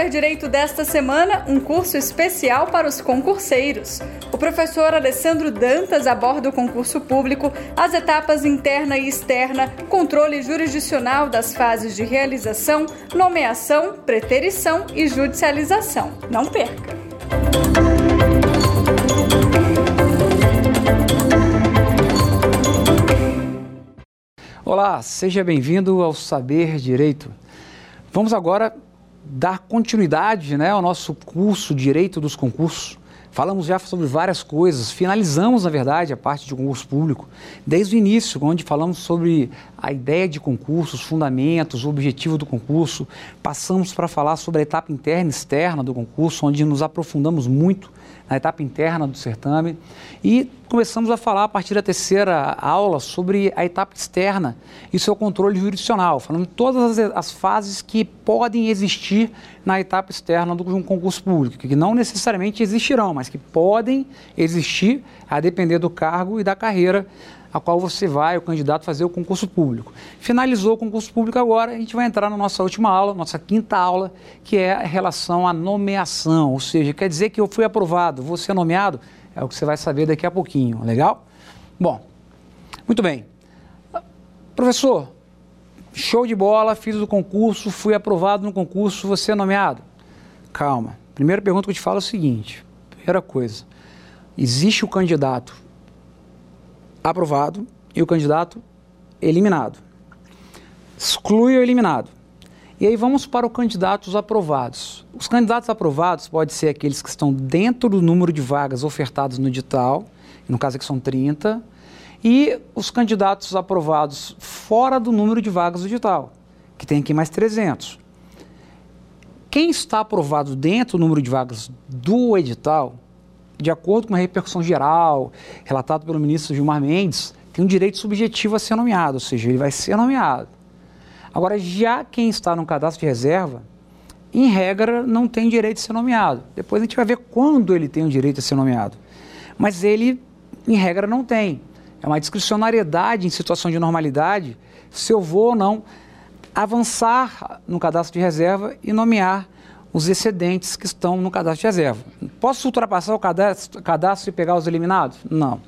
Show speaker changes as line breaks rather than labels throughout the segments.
Saber Direito desta semana, um curso especial para os concurseiros. O professor Alessandro Dantas aborda o concurso público, as etapas interna e externa, controle jurisdicional das fases de realização, nomeação, preterição e judicialização. Não perca!
Olá, seja bem-vindo ao Saber Direito. Vamos agora dar continuidade né, ao nosso curso Direito dos Concursos. Falamos já sobre várias coisas, finalizamos, na verdade, a parte de concurso público, desde o início, onde falamos sobre a ideia de concurso, os fundamentos, o objetivo do concurso. Passamos para falar sobre a etapa interna e externa do concurso, onde nos aprofundamos muito na etapa interna do certame. E começamos a falar a partir da terceira aula sobre a etapa externa e seu controle jurisdicional, falando de todas as, as fases que podem existir na etapa externa de um concurso público, que não necessariamente existirão, mas que podem existir a depender do cargo e da carreira a qual você vai, o candidato, fazer o concurso público. Finalizou o concurso público agora, a gente vai entrar na nossa última aula, nossa quinta aula, que é a relação à nomeação, ou seja, quer dizer que eu fui aprovado, vou ser nomeado, é o que você vai saber daqui a pouquinho, legal? Bom, muito bem. Professor, show de bola, fiz o concurso, fui aprovado no concurso, você é nomeado? Calma. Primeira pergunta que eu te falo é o seguinte: primeira coisa, existe o candidato aprovado e o candidato eliminado. Exclui o eliminado. E aí vamos para os candidatos aprovados. Os candidatos aprovados podem ser aqueles que estão dentro do número de vagas ofertadas no edital, no caso aqui são 30, e os candidatos aprovados fora do número de vagas do edital, que tem aqui mais 300. Quem está aprovado dentro do número de vagas do edital de acordo com a repercussão geral, relatado pelo ministro Gilmar Mendes, tem um direito subjetivo a ser nomeado, ou seja, ele vai ser nomeado. Agora, já quem está no cadastro de reserva, em regra, não tem direito de ser nomeado. Depois a gente vai ver quando ele tem o direito de ser nomeado. Mas ele, em regra, não tem. É uma discricionariedade em situação de normalidade se eu vou ou não avançar no cadastro de reserva e nomear os excedentes que estão no cadastro de reserva. Posso ultrapassar o cadastro, cadastro e pegar os eliminados? Não.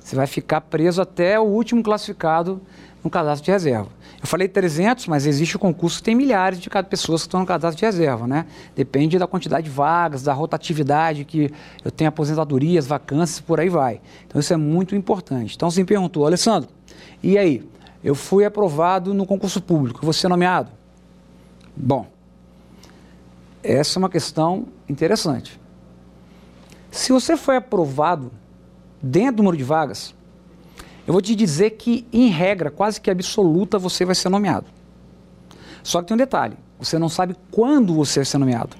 Você vai ficar preso até o último classificado no cadastro de reserva. Eu falei 300, mas existe o concurso que tem milhares de pessoas que estão no cadastro de reserva, né? Depende da quantidade de vagas, da rotatividade que eu tenho aposentadorias, vacâncias, por aí vai. Então isso é muito importante. Então você me perguntou, Alessandro, e aí? Eu fui aprovado no concurso público, vou ser nomeado? Bom, essa é uma questão interessante. Se você foi aprovado dentro do número de vagas, eu vou te dizer que, em regra, quase que absoluta, você vai ser nomeado. Só que tem um detalhe: você não sabe quando você vai ser nomeado.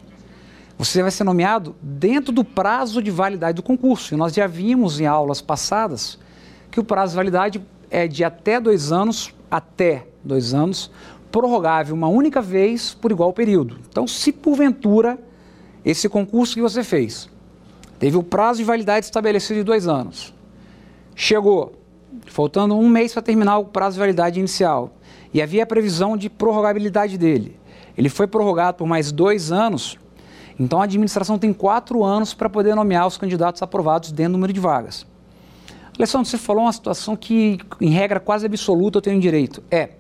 Você vai ser nomeado dentro do prazo de validade do concurso. E nós já vimos em aulas passadas que o prazo de validade é de até dois anos, até dois anos, prorrogável uma única vez por igual período. Então, se porventura esse concurso que você fez teve o prazo de validade estabelecido de dois anos, chegou, faltando um mês para terminar o prazo de validade inicial, e havia a previsão de prorrogabilidade dele, ele foi prorrogado por mais dois anos, então a administração tem quatro anos para poder nomear os candidatos aprovados dentro do número de vagas. Alessandro, você falou uma situação que, em regra quase absoluta, eu tenho direito. É,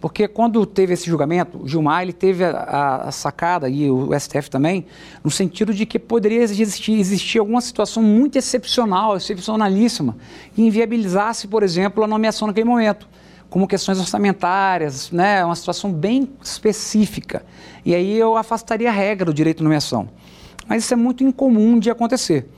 porque quando teve esse julgamento, o Gilmar ele teve a, a, sacada, e o STF também, no sentido de que poderia existir, existir alguma situação muito excepcional, excepcionalíssima, que inviabilizasse, por exemplo, a nomeação naquele momento, como questões orçamentárias, né, uma situação bem específica. E aí eu afastaria a regra do direito de nomeação. Mas isso é muito incomum de acontecer.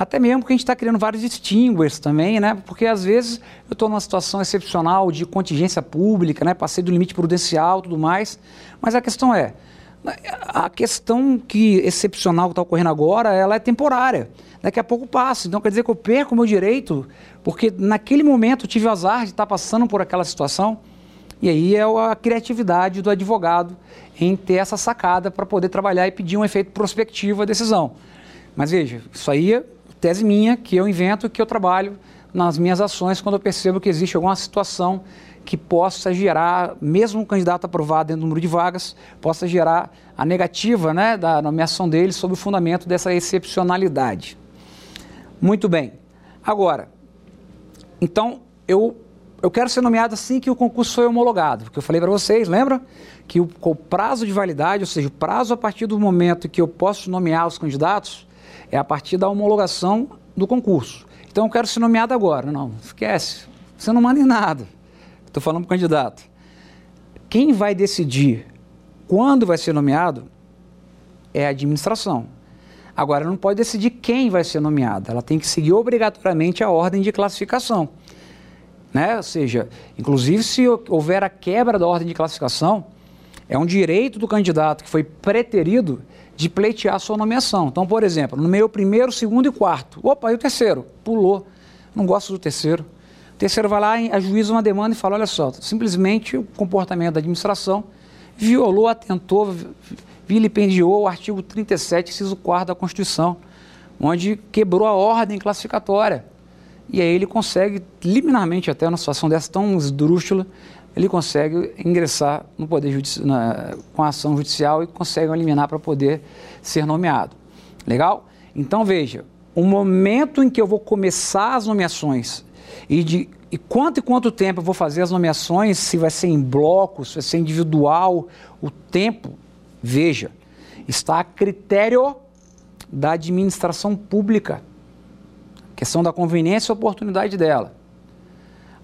Até mesmo porque a gente está criando vários distinguers também, né? Porque às vezes eu estou numa situação excepcional de contingência pública, né? Passei do limite prudencial tudo mais. Mas a questão é, a questão que excepcional que está ocorrendo agora, ela é temporária. Daqui a pouco passa. Então quer dizer que eu perco o meu direito, porque naquele momento eu tive o azar de estar tá passando por aquela situação. E aí é a criatividade do advogado em ter essa sacada para poder trabalhar e pedir um efeito prospectivo à decisão. Mas veja, isso aí tese minha que eu invento, que eu trabalho nas minhas ações quando eu percebo que existe alguma situação que possa gerar, mesmo um candidato aprovado dentro do número de vagas, possa gerar a negativa né, da nomeação dele sob o fundamento dessa excepcionalidade. Muito bem. Agora, então, eu, eu quero ser nomeado assim que o concurso foi homologado, porque eu falei para vocês, lembra? Que o, o prazo de validade, ou seja, o prazo a partir do momento que eu posso nomear os candidatos, é a partir da homologação do concurso. Então eu quero ser nomeado agora. Não, esquece. Você não manda em nada. Estou falando para o candidato. Quem vai decidir quando vai ser nomeado é a administração. Agora, não pode decidir quem vai ser nomeado. Ela tem que seguir obrigatoriamente a ordem de classificação. Né? Ou seja, inclusive se houver a quebra da ordem de classificação, é um direito do candidato que foi preterido de pleitear sua nomeação. Então, por exemplo, nomeou o primeiro, segundo e quarto. Opa, e o terceiro? Pulou. Não gosto do terceiro. O terceiro vai lá, ajuiza uma demanda e fala: olha só, simplesmente o comportamento da administração violou, atentou, vilipendiou o artigo 37, inciso 4 da Constituição, onde quebrou a ordem classificatória. E aí ele consegue, liminarmente, até numa situação dessa tão esdrúxula, ele consegue ingressar no poder judicial, com a ação judicial e consegue eliminar para poder ser nomeado. Legal? Então veja, o momento em que eu vou começar as nomeações e de e quanto e quanto tempo eu vou fazer as nomeações, se vai ser em blocos, se vai ser individual, o tempo, veja, está a critério da administração pública. Questão da conveniência e oportunidade dela.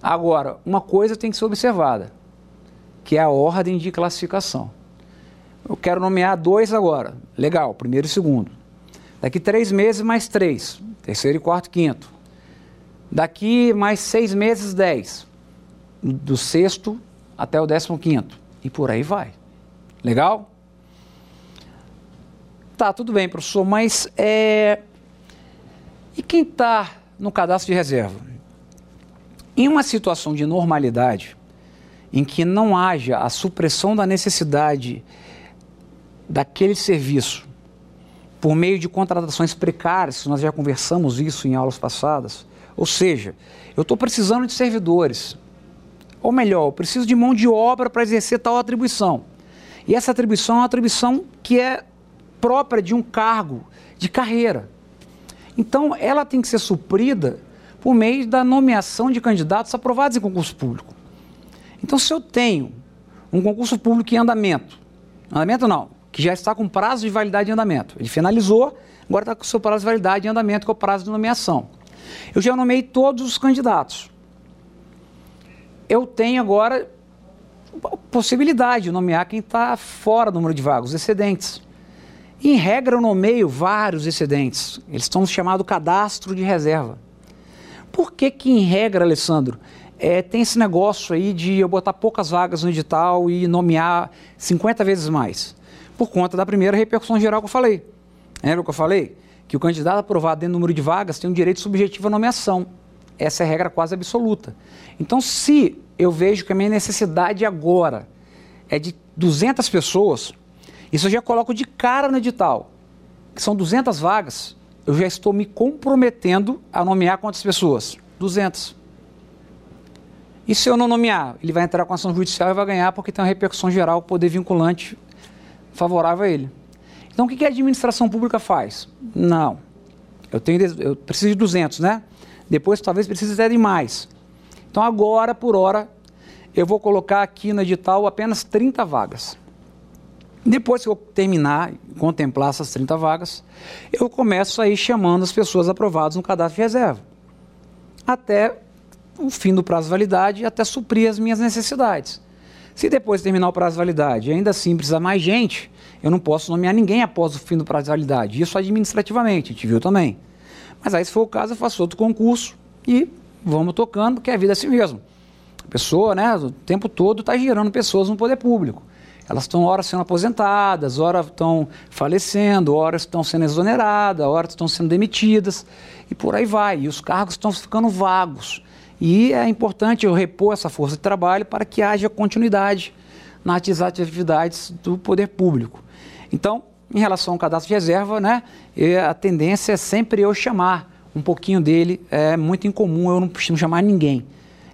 Agora, uma coisa tem que ser observada, que é a ordem de classificação. Eu quero nomear dois agora. Legal, primeiro e segundo. Daqui três meses, mais três. Terceiro e quarto, quinto. Daqui mais seis meses, dez. Do sexto até o décimo quinto. E por aí vai. Legal? Tá, tudo bem, professor, mas é... E quem está no cadastro de reserva? Em uma situação de normalidade, em que não haja a supressão da necessidade daquele serviço por meio de contratações precárias, nós já conversamos isso em aulas passadas, ou seja, eu estou precisando de servidores, ou melhor, eu preciso de mão de obra para exercer tal atribuição. E essa atribuição é uma atribuição que é própria de um cargo de carreira. Então, ela tem que ser suprida por meio da nomeação de candidatos aprovados em concurso público. Então, se eu tenho um concurso público em andamento, andamento não, que já está com prazo de validade em andamento, ele finalizou, agora está com seu prazo de validade em andamento, que é o prazo de nomeação. Eu já nomeei todos os candidatos. Eu tenho agora possibilidade de nomear quem está fora do número de vagas, excedentes. Em regra, eu nomeio vários excedentes. Eles estão chamados cadastro de reserva. Por que, que em regra, Alessandro, é, tem esse negócio aí de eu botar poucas vagas no edital e nomear 50 vezes mais? Por conta da primeira repercussão geral que eu falei. Lembra o que eu falei? Que o candidato aprovado dentro do número de vagas tem um direito subjetivo à nomeação. Essa é a regra quase absoluta. Então, se eu vejo que a minha necessidade agora é de 200 pessoas, isso eu já coloco de cara no edital, que são 200 vagas, eu já estou me comprometendo a nomear quantas pessoas? 200. E se eu não nomear? Ele vai entrar com ação judicial e vai ganhar porque tem uma repercussão geral, poder vinculante favorável a ele. Então o que a administração pública faz? Não. Eu, tenho, eu preciso de 200, né? Depois talvez precise até de mais. Então agora, por hora, eu vou colocar aqui no edital apenas 30 vagas. Depois que eu terminar, contemplar essas 30 vagas, eu começo a ir chamando as pessoas aprovadas no cadastro de reserva. Até o fim do prazo de validade, até suprir as minhas necessidades. Se depois terminar o prazo de validade ainda assim precisar mais gente, eu não posso nomear ninguém após o fim do prazo de validade. Isso administrativamente, a gente viu também. Mas aí, se for o caso, eu faço outro concurso e vamos tocando, porque a vida é assim mesmo. A pessoa, né, o tempo todo está girando pessoas no poder público. Elas estão, horas sendo aposentadas, horas estão falecendo, horas estão sendo exoneradas, horas estão sendo demitidas, e por aí vai. E os cargos estão ficando vagos. E é importante eu repor essa força de trabalho para que haja continuidade nas atividades do poder público. Então, em relação ao cadastro de reserva, né, a tendência é sempre eu chamar um pouquinho dele, é muito incomum eu não chamar ninguém.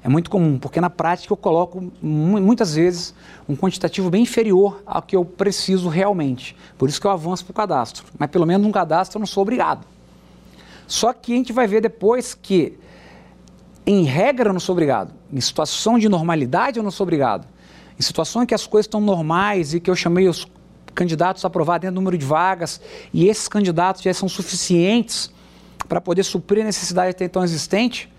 É muito comum, porque na prática eu coloco muitas vezes um quantitativo bem inferior ao que eu preciso realmente. Por isso que eu avanço para o cadastro. Mas pelo menos um cadastro eu não sou obrigado. Só que a gente vai ver depois que, em regra, eu não sou obrigado. Em situação de normalidade, eu não sou obrigado. Em situação em que as coisas estão normais e que eu chamei os candidatos a aprovar dentro do número de vagas e esses candidatos já são suficientes para poder suprir a necessidade até então existente,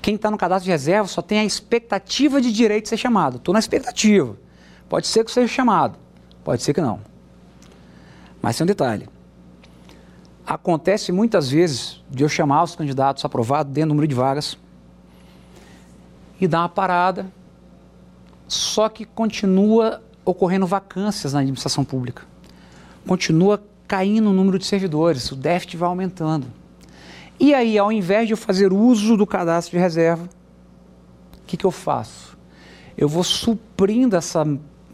quem está no cadastro de reserva só tem a expectativa de direito de ser chamado. Estou na expectativa. Pode ser que seja chamado, pode ser que não. Mas tem um detalhe. Acontece muitas vezes de eu chamar os candidatos aprovados dentro do número de vagas e dar uma parada, só que continua ocorrendo vacâncias na administração pública. Continua caindo o número de servidores, o déficit vai aumentando. E aí, ao invés de eu fazer uso do cadastro de reserva, o que, que eu faço? Eu vou suprindo essa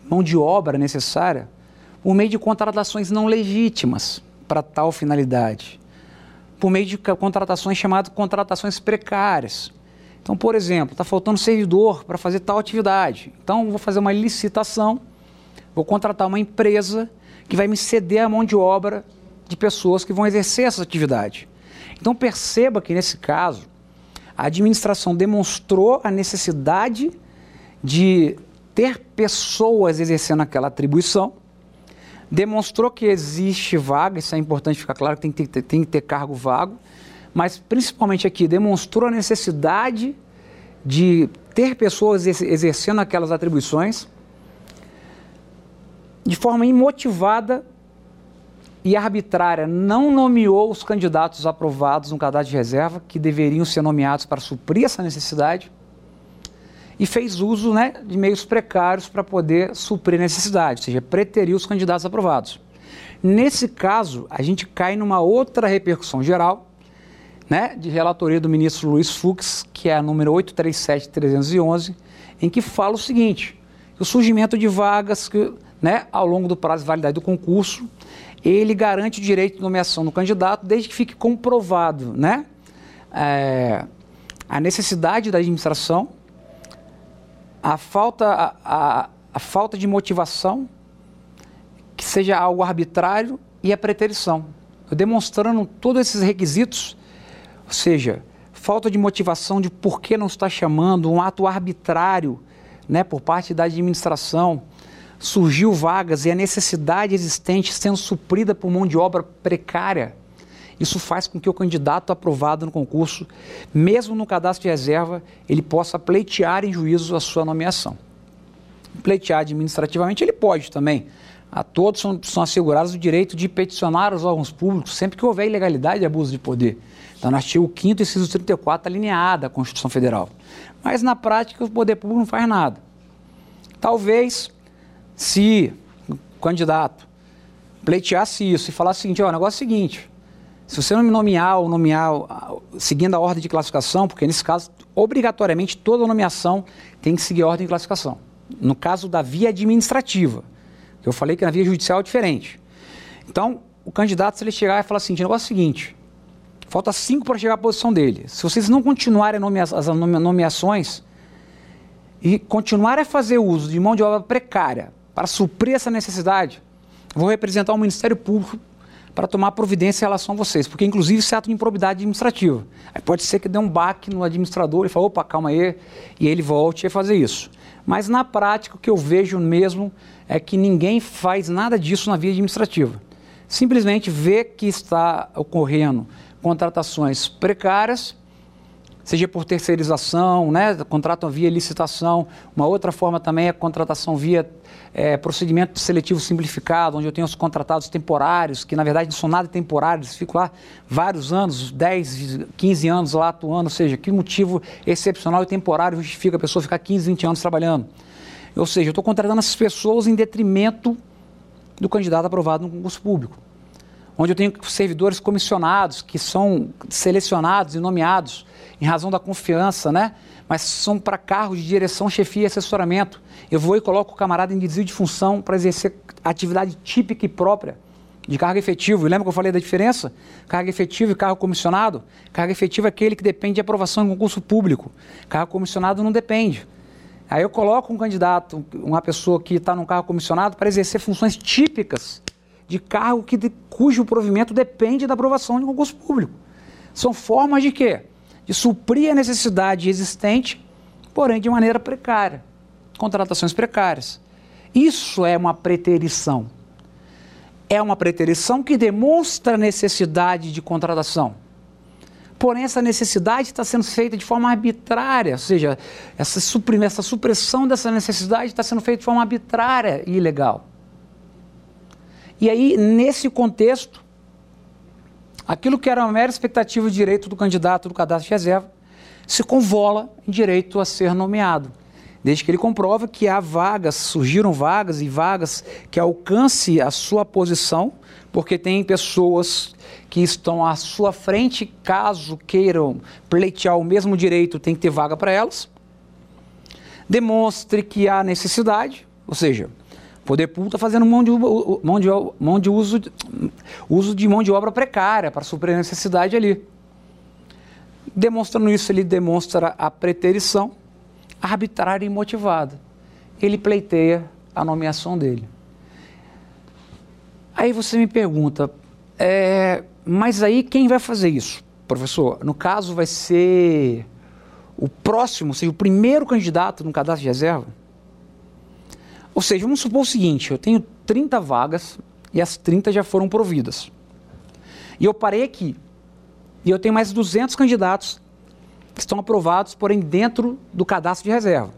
mão de obra necessária por meio de contratações não legítimas para tal finalidade, por meio de contratações chamadas contratações precárias. Então, por exemplo, está faltando servidor para fazer tal atividade. Então, vou fazer uma licitação, vou contratar uma empresa que vai me ceder a mão de obra de pessoas que vão exercer essa atividade. Então perceba que nesse caso, a administração demonstrou a necessidade de ter pessoas exercendo aquela atribuição, demonstrou que existe vaga, isso é importante ficar claro que tem que ter, tem que ter cargo vago, mas principalmente aqui demonstrou a necessidade de ter pessoas exercendo aquelas atribuições de forma imotivada e arbitrária não nomeou os candidatos aprovados no cadastro de reserva, que deveriam ser nomeados para suprir essa necessidade, e fez uso né, de meios precários para poder suprir a necessidade, ou seja, preteriu os candidatos aprovados. Nesse caso, a gente cai numa outra repercussão geral, né, de relatoria do ministro Luiz Fux, que é a número 837-311, em que fala o seguinte: o surgimento de vagas que, né, ao longo do prazo de validade do concurso ele garante o direito de nomeação do candidato desde que fique comprovado né, é, a necessidade da administração, a falta, a, a, a falta de motivação, que seja algo arbitrário e a preterição. Eu demonstrando todos esses requisitos, ou seja, falta de motivação de por que não está chamando, um ato arbitrário né, por parte da administração, surgiu vagas e a necessidade existente sendo suprida por mão de obra precária. Isso faz com que o candidato aprovado no concurso, mesmo no cadastro de reserva, ele possa pleitear em juízo a sua nomeação. Pleitear administrativamente ele pode também. A todos são, são assegurados o direito de peticionar os órgãos públicos sempre que houver ilegalidade e abuso de poder. Então, no artigo 5 inciso 34, alineada à Constituição Federal. Mas, na prática, o poder público não faz nada. Talvez se o candidato pleiteasse isso e falasse o seguinte, ó, o negócio é o seguinte, se você não me nomear ou nomear seguindo a ordem de classificação, porque nesse caso, obrigatoriamente, toda nomeação tem que seguir a ordem de classificação. No caso da via administrativa, eu falei que na via judicial é diferente. Então, o candidato, se ele chegar e falar assim, o negócio é o seguinte, falta cinco para chegar à posição dele. Se vocês não continuarem as nomeações e continuarem a fazer uso de mão de obra precária para suprir essa necessidade, vou representar o Ministério Público para tomar providência em relação a vocês, porque inclusive isso é ato de improbidade administrativa. Aí pode ser que dê um baque no administrador e fale, opa, calma aí, e ele volte a fazer isso. Mas na prática o que eu vejo mesmo é que ninguém faz nada disso na via administrativa. Simplesmente vê que está ocorrendo contratações precárias, seja por terceirização, né, contratam via licitação. Uma outra forma também é a contratação via é, procedimento seletivo simplificado, onde eu tenho os contratados temporários, que na verdade não são nada temporários, ficam lá vários anos, 10, 15 anos lá atuando, ou seja, que motivo excepcional e temporário justifica a pessoa ficar 15, 20 anos trabalhando. Ou seja, eu estou contratando essas pessoas em detrimento do candidato aprovado no concurso público onde eu tenho servidores comissionados que são selecionados e nomeados em razão da confiança, né? Mas são para cargos de direção, chefia e assessoramento. Eu vou e coloco o camarada em desvio de função para exercer atividade típica e própria de cargo efetivo. Lembra que eu falei da diferença? Cargo efetivo e cargo comissionado? Cargo efetivo é aquele que depende de aprovação em concurso público. Cargo comissionado não depende. Aí eu coloco um candidato, uma pessoa que está num cargo comissionado para exercer funções típicas de cargo que, de, cujo provimento depende da aprovação de concurso público. São formas de quê? De suprir a necessidade existente, porém de maneira precária. Contratações precárias. Isso é uma preterição. É uma preterição que demonstra necessidade de contratação. Porém, essa necessidade está sendo feita de forma arbitrária, ou seja, essa, essa supressão dessa necessidade está sendo feita de forma arbitrária e ilegal. E aí, nesse contexto, aquilo que era uma mera expectativa de direito do candidato do cadastro de reserva se convola em direito a ser nomeado desde que ele comprova que há vagas, surgiram vagas e vagas que alcance a sua posição, porque tem pessoas que estão à sua frente, caso queiram pleitear o mesmo direito, tem que ter vaga para elas. Demonstre que há necessidade, ou seja, poder público está fazendo mão de, mão de, mão de uso, uso de mão de obra precária para suprir a necessidade ali. Demonstrando isso, ele demonstra a preterição arbitrária e motivada. Ele pleiteia a nomeação dele. Aí você me pergunta, é, mas aí quem vai fazer isso? Professor, no caso vai ser o próximo, ou seja, o primeiro candidato no cadastro de reserva? Ou seja, vamos supor o seguinte, eu tenho 30 vagas e as 30 já foram providas. E eu parei aqui. E eu tenho mais 200 candidatos que estão aprovados, porém dentro do cadastro de reserva.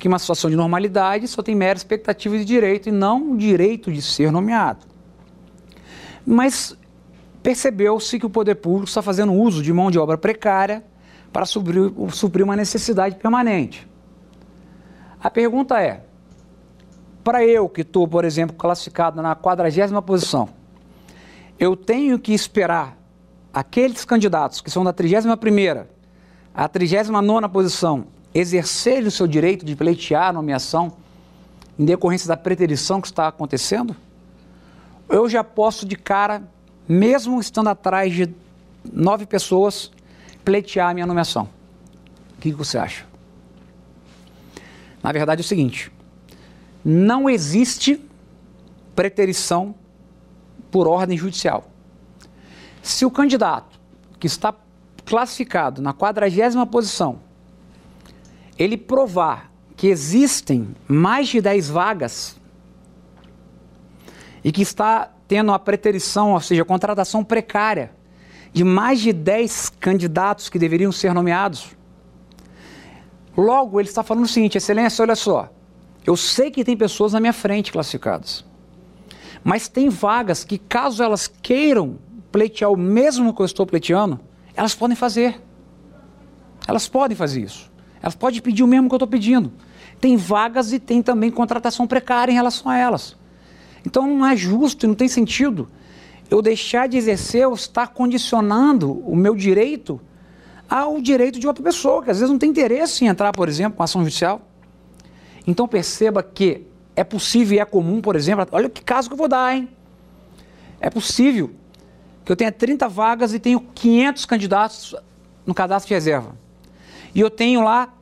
Que uma situação de normalidade só tem mera expectativa de direito e não o direito de ser nomeado. Mas percebeu-se que o poder público está fazendo uso de mão de obra precária para suprir, suprir uma necessidade permanente. A pergunta é: para eu que estou, por exemplo, classificado na quadragésima posição, eu tenho que esperar aqueles candidatos que são da trigésima primeira a 39 posição, exercer o seu direito de pleitear a nomeação em decorrência da preterição que está acontecendo? Eu já posso de cara, mesmo estando atrás de nove pessoas, pleitear a minha nomeação. O que você acha? Na verdade é o seguinte: não existe preterição por ordem judicial. Se o candidato que está classificado na quadragésima posição, ele provar que existem mais de 10 vagas e que está tendo a preterição, ou seja, a contratação precária de mais de 10 candidatos que deveriam ser nomeados. Logo, ele está falando o seguinte: Excelência, olha só, eu sei que tem pessoas na minha frente classificadas, mas tem vagas que, caso elas queiram pleitear o mesmo que eu estou pleiteando, elas podem fazer. Elas podem fazer isso. Elas podem pedir o mesmo que eu estou pedindo. Tem vagas e tem também contratação precária em relação a elas. Então não é justo e não tem sentido eu deixar de exercer ou estar condicionando o meu direito ao direito de outra pessoa, que às vezes não tem interesse em entrar, por exemplo, com ação judicial. Então perceba que é possível e é comum, por exemplo, olha que caso que eu vou dar, hein? É possível que eu tenha 30 vagas e tenho 500 candidatos no cadastro de reserva. E eu tenho lá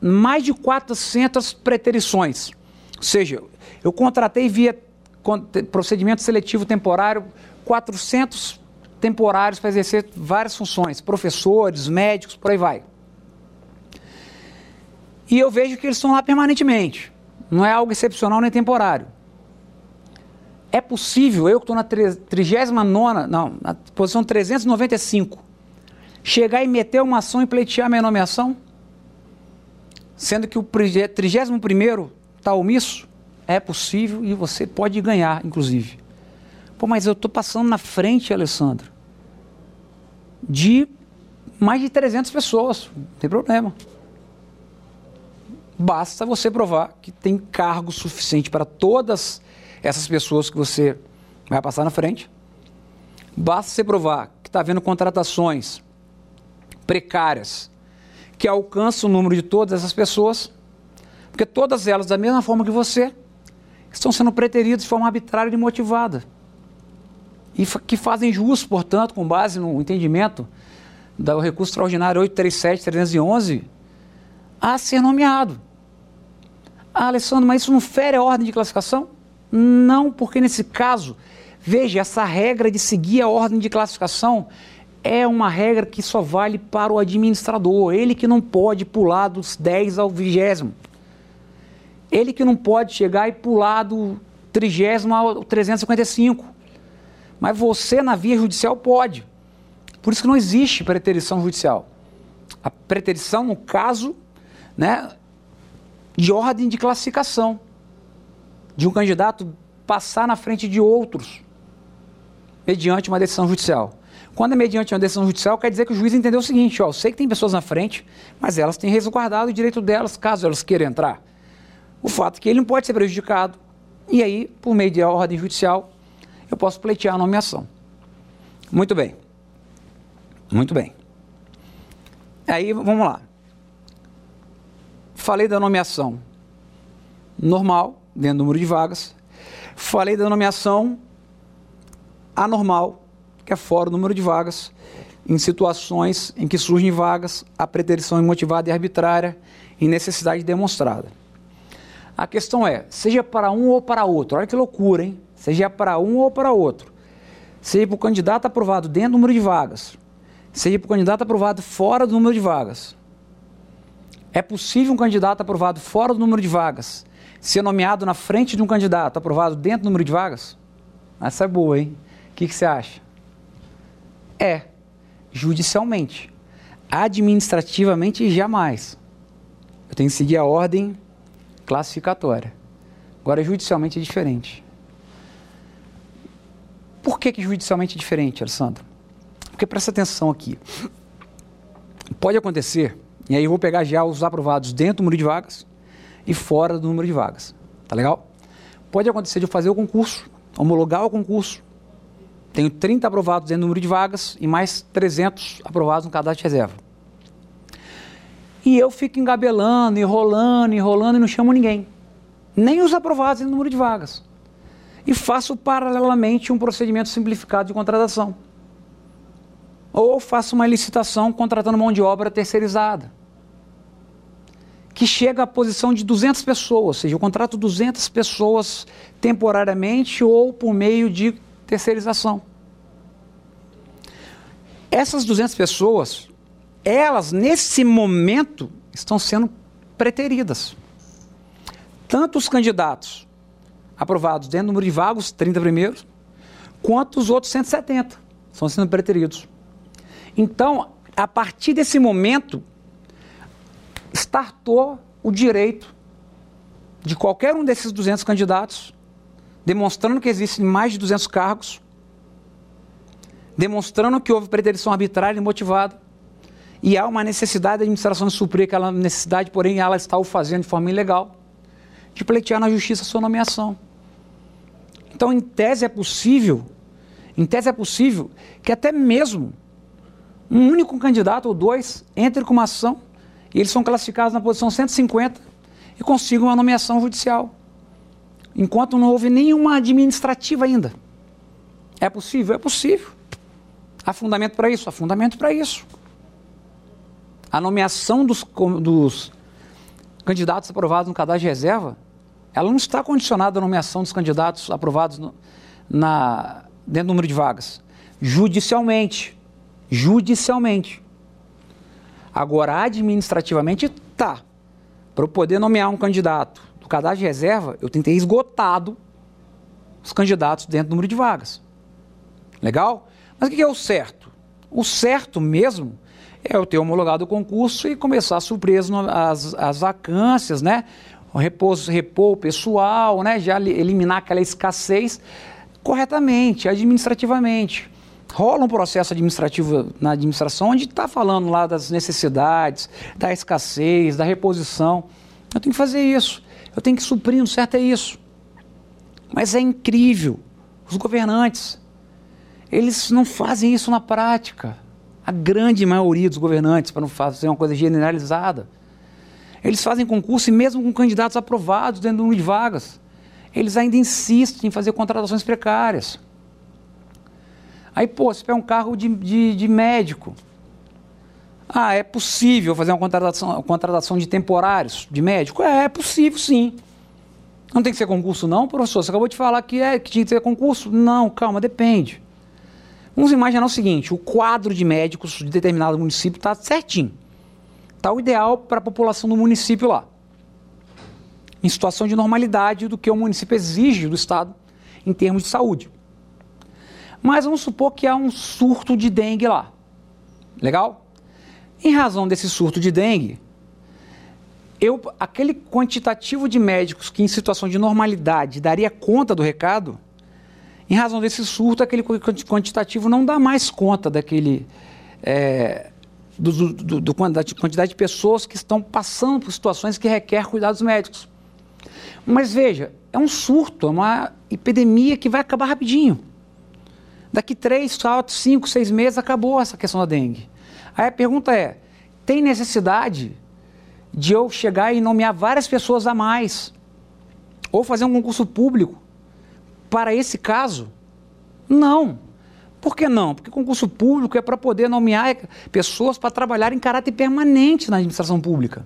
mais de 400 preterições. Ou seja, eu contratei via procedimento seletivo temporário 400 temporários para exercer várias funções, professores, médicos, por aí vai. E eu vejo que eles estão lá permanentemente. Não é algo excepcional nem temporário. É possível, eu que estou na 39, não, na posição 395, chegar e meter uma ação e pleitear minha nomeação? Sendo que o 31 está omisso? É possível e você pode ganhar, inclusive. Pô, mas eu estou passando na frente, Alessandro, de mais de 300 pessoas, não tem problema. Basta você provar que tem cargo suficiente para todas essas pessoas que você vai passar na frente. Basta você provar que está havendo contratações precárias que alcançam o número de todas essas pessoas, porque todas elas, da mesma forma que você, estão sendo preteridas de forma arbitrária e motivada. e que fazem jus, portanto, com base no entendimento do recurso extraordinário 837-311, a ser nomeado. Ah, Alessandro, mas isso não fere a ordem de classificação? Não, porque nesse caso, veja, essa regra de seguir a ordem de classificação é uma regra que só vale para o administrador, ele que não pode pular dos 10 ao 20. Ele que não pode chegar e pular do 30 ao 355. Mas você, na via judicial, pode. Por isso que não existe preterição judicial. A preterição, no caso, né, de ordem de classificação, de um candidato passar na frente de outros, mediante uma decisão judicial. Quando é mediante uma decisão judicial, quer dizer que o juiz entendeu o seguinte: ó, eu sei que tem pessoas na frente, mas elas têm resguardado o direito delas, caso elas queiram entrar. O fato é que ele não pode ser prejudicado, e aí, por meio de ordem judicial, eu posso pleitear a nomeação. Muito bem. Muito bem. Aí, vamos lá. Falei da nomeação normal, dentro do número de vagas. Falei da nomeação anormal, que é fora do número de vagas, em situações em que surgem vagas, a preterição imotivada e arbitrária e necessidade demonstrada. A questão é, seja para um ou para outro, olha que loucura, hein? Seja para um ou para outro, seja para o candidato aprovado dentro do número de vagas, seja para o candidato aprovado fora do número de vagas. É possível um candidato aprovado fora do número de vagas ser nomeado na frente de um candidato aprovado dentro do número de vagas? Essa é boa, hein? O que, que você acha? É, judicialmente. Administrativamente, jamais. Eu tenho que seguir a ordem classificatória. Agora, judicialmente é diferente. Por que, que judicialmente é diferente, Alessandro? Porque presta atenção aqui. Pode acontecer, e aí eu vou pegar já os aprovados dentro do número de vagas e fora do número de vagas. Tá legal? Pode acontecer de eu fazer o concurso, homologar o concurso. Tenho 30 aprovados dentro do número de vagas e mais 300 aprovados no cadastro de reserva. E eu fico engabelando, enrolando, enrolando e não chamo ninguém. Nem os aprovados no número de vagas. E faço paralelamente um procedimento simplificado de contratação. Ou faço uma licitação contratando mão de obra terceirizada. Que chega à posição de 200 pessoas, ou seja, eu contrato 200 pessoas temporariamente ou por meio de terceirização. Essas 200 pessoas elas, nesse momento, estão sendo preteridas. Tanto os candidatos aprovados dentro do número de vagos, 30 primeiros, quanto os outros 170 estão sendo preteridos. Então, a partir desse momento, startou o direito de qualquer um desses 200 candidatos, demonstrando que existem mais de 200 cargos, demonstrando que houve preterição arbitrária e motivada, e há uma necessidade da administração de suprir aquela necessidade, porém ela está o fazendo de forma ilegal, de pleitear na justiça a sua nomeação. Então, em tese é possível, em tese é possível que até mesmo um único candidato ou dois entre com uma ação e eles são classificados na posição 150 e consigam uma nomeação judicial. Enquanto não houve nenhuma administrativa ainda. É possível? É possível. Há fundamento para isso? Há fundamento para isso a nomeação dos, dos candidatos aprovados no cadastro de reserva, ela não está condicionada à nomeação dos candidatos aprovados no, na, dentro do número de vagas. Judicialmente. Judicialmente. Agora, administrativamente, tá. Para eu poder nomear um candidato do cadastro de reserva, eu tentei esgotado os candidatos dentro do número de vagas. Legal? Mas o que é o certo? O certo mesmo é eu ter homologado o concurso e começar a suprir as, as vacâncias, né? Repouso, repor o pessoal, né? Já eliminar aquela escassez corretamente, administrativamente. Rola um processo administrativo na administração onde está falando lá das necessidades, da escassez, da reposição. Eu tenho que fazer isso. Eu tenho que suprir, um certo é isso. Mas é incrível. Os governantes, eles não fazem isso na prática a grande maioria dos governantes, para não fazer uma coisa generalizada, eles fazem concurso e mesmo com candidatos aprovados dentro de vagas, eles ainda insistem em fazer contratações precárias. Aí, pô, você pega um cargo de, de, de médico. Ah, é possível fazer uma contratação, uma contratação de temporários de médico? É, é possível sim. Não tem que ser concurso, não, professor? Você acabou de falar que, é, que tinha que ser concurso? Não, calma, depende. Vamos imaginar o seguinte: o quadro de médicos de determinado município está certinho. Está o ideal para a população do município lá. Em situação de normalidade do que o município exige do Estado em termos de saúde. Mas vamos supor que há um surto de dengue lá. Legal? Em razão desse surto de dengue, eu, aquele quantitativo de médicos que em situação de normalidade daria conta do recado, em razão desse surto, aquele quantitativo não dá mais conta daquele. É, do, do, do, da quantidade de pessoas que estão passando por situações que requer cuidados médicos. Mas veja, é um surto, é uma epidemia que vai acabar rapidinho. Daqui três, quatro, cinco, seis meses acabou essa questão da dengue. Aí a pergunta é: tem necessidade de eu chegar e nomear várias pessoas a mais? Ou fazer um concurso público para esse caso? Não. Por que não? Porque concurso público é para poder nomear pessoas para trabalhar em caráter permanente na administração pública.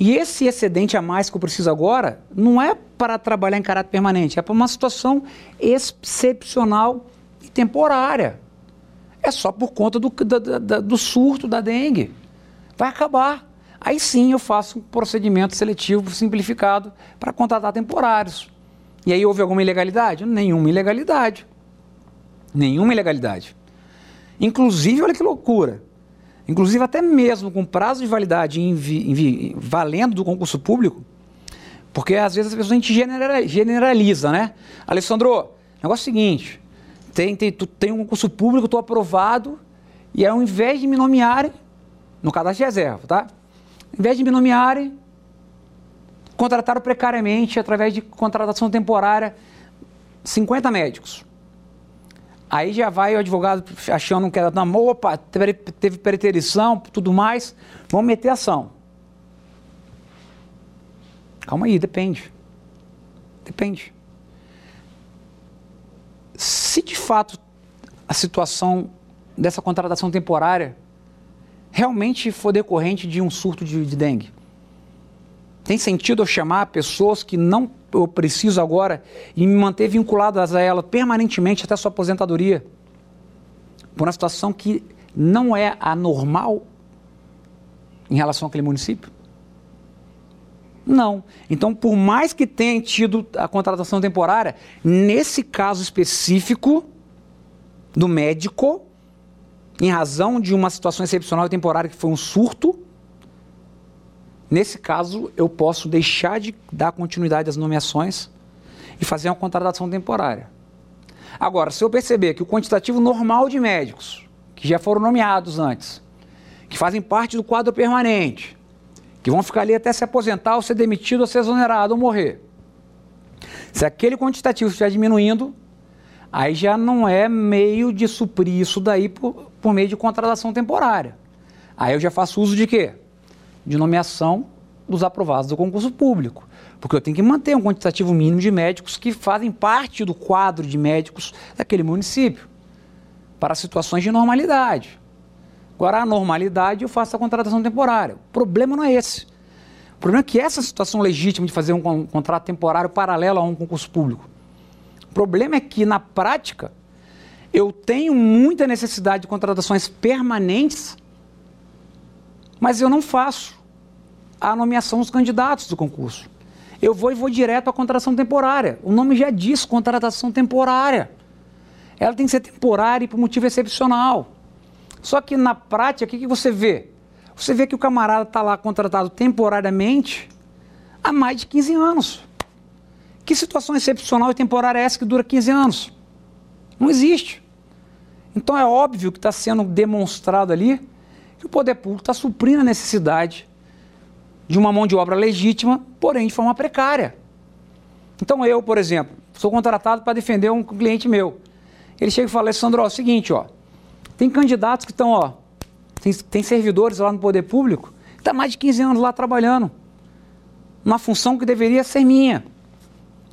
E esse excedente a mais que eu preciso agora não é para trabalhar em caráter permanente, é para uma situação excepcional temporária. É só por conta do, do, do surto da dengue. Vai acabar. Aí sim eu faço um procedimento seletivo simplificado para contratar temporários. E aí houve alguma ilegalidade? Nenhuma ilegalidade. Nenhuma ilegalidade. Inclusive, olha que loucura. Inclusive, até mesmo com prazo de validade valendo do concurso público, porque às vezes a pessoa a gente generaliza, né? Alessandro, negócio é o seguinte: tem, tem, tu tem um concurso público, estou aprovado, e ao invés de me nomearem, no cadastro de reserva, tá? Ao invés de me nomearem, contrataram precariamente, através de contratação temporária, 50 médicos. Aí já vai o advogado achando que era na opa, teve preterição, tudo mais, vamos meter ação. Calma aí, depende. Depende. Se de fato a situação dessa contratação temporária realmente for decorrente de um surto de, de dengue, tem sentido eu chamar pessoas que não eu preciso agora e me manter vinculado a ela permanentemente até sua aposentadoria? Por uma situação que não é anormal em relação àquele município? Não. Então, por mais que tenha tido a contratação temporária, nesse caso específico do médico, em razão de uma situação excepcional e temporária que foi um surto, Nesse caso, eu posso deixar de dar continuidade às nomeações e fazer uma contratação temporária. Agora, se eu perceber que o quantitativo normal de médicos, que já foram nomeados antes, que fazem parte do quadro permanente, que vão ficar ali até se aposentar ou ser demitido ou ser exonerado ou morrer. Se aquele quantitativo estiver diminuindo, aí já não é meio de suprir isso daí por, por meio de contratação temporária. Aí eu já faço uso de quê? de nomeação dos aprovados do concurso público. Porque eu tenho que manter um quantitativo mínimo de médicos que fazem parte do quadro de médicos daquele município, para situações de normalidade. Agora, a normalidade eu faço a contratação temporária. O problema não é esse. O problema é que essa situação legítima de fazer um contrato temporário paralelo a um concurso público. O problema é que, na prática, eu tenho muita necessidade de contratações permanentes mas eu não faço a nomeação dos candidatos do concurso. Eu vou e vou direto à contratação temporária. O nome já diz contratação temporária. Ela tem que ser temporária e por motivo excepcional. Só que na prática, o que, que você vê? Você vê que o camarada está lá contratado temporariamente há mais de 15 anos. Que situação excepcional e temporária é essa que dura 15 anos? Não existe. Então é óbvio que está sendo demonstrado ali que o poder público está suprindo a necessidade de uma mão de obra legítima, porém de forma precária. Então eu, por exemplo, sou contratado para defender um cliente meu. Ele chega e fala, Alessandro, ó, é o seguinte, ó, tem candidatos que estão, ó, tem, tem servidores lá no poder público, que está mais de 15 anos lá trabalhando, uma função que deveria ser minha.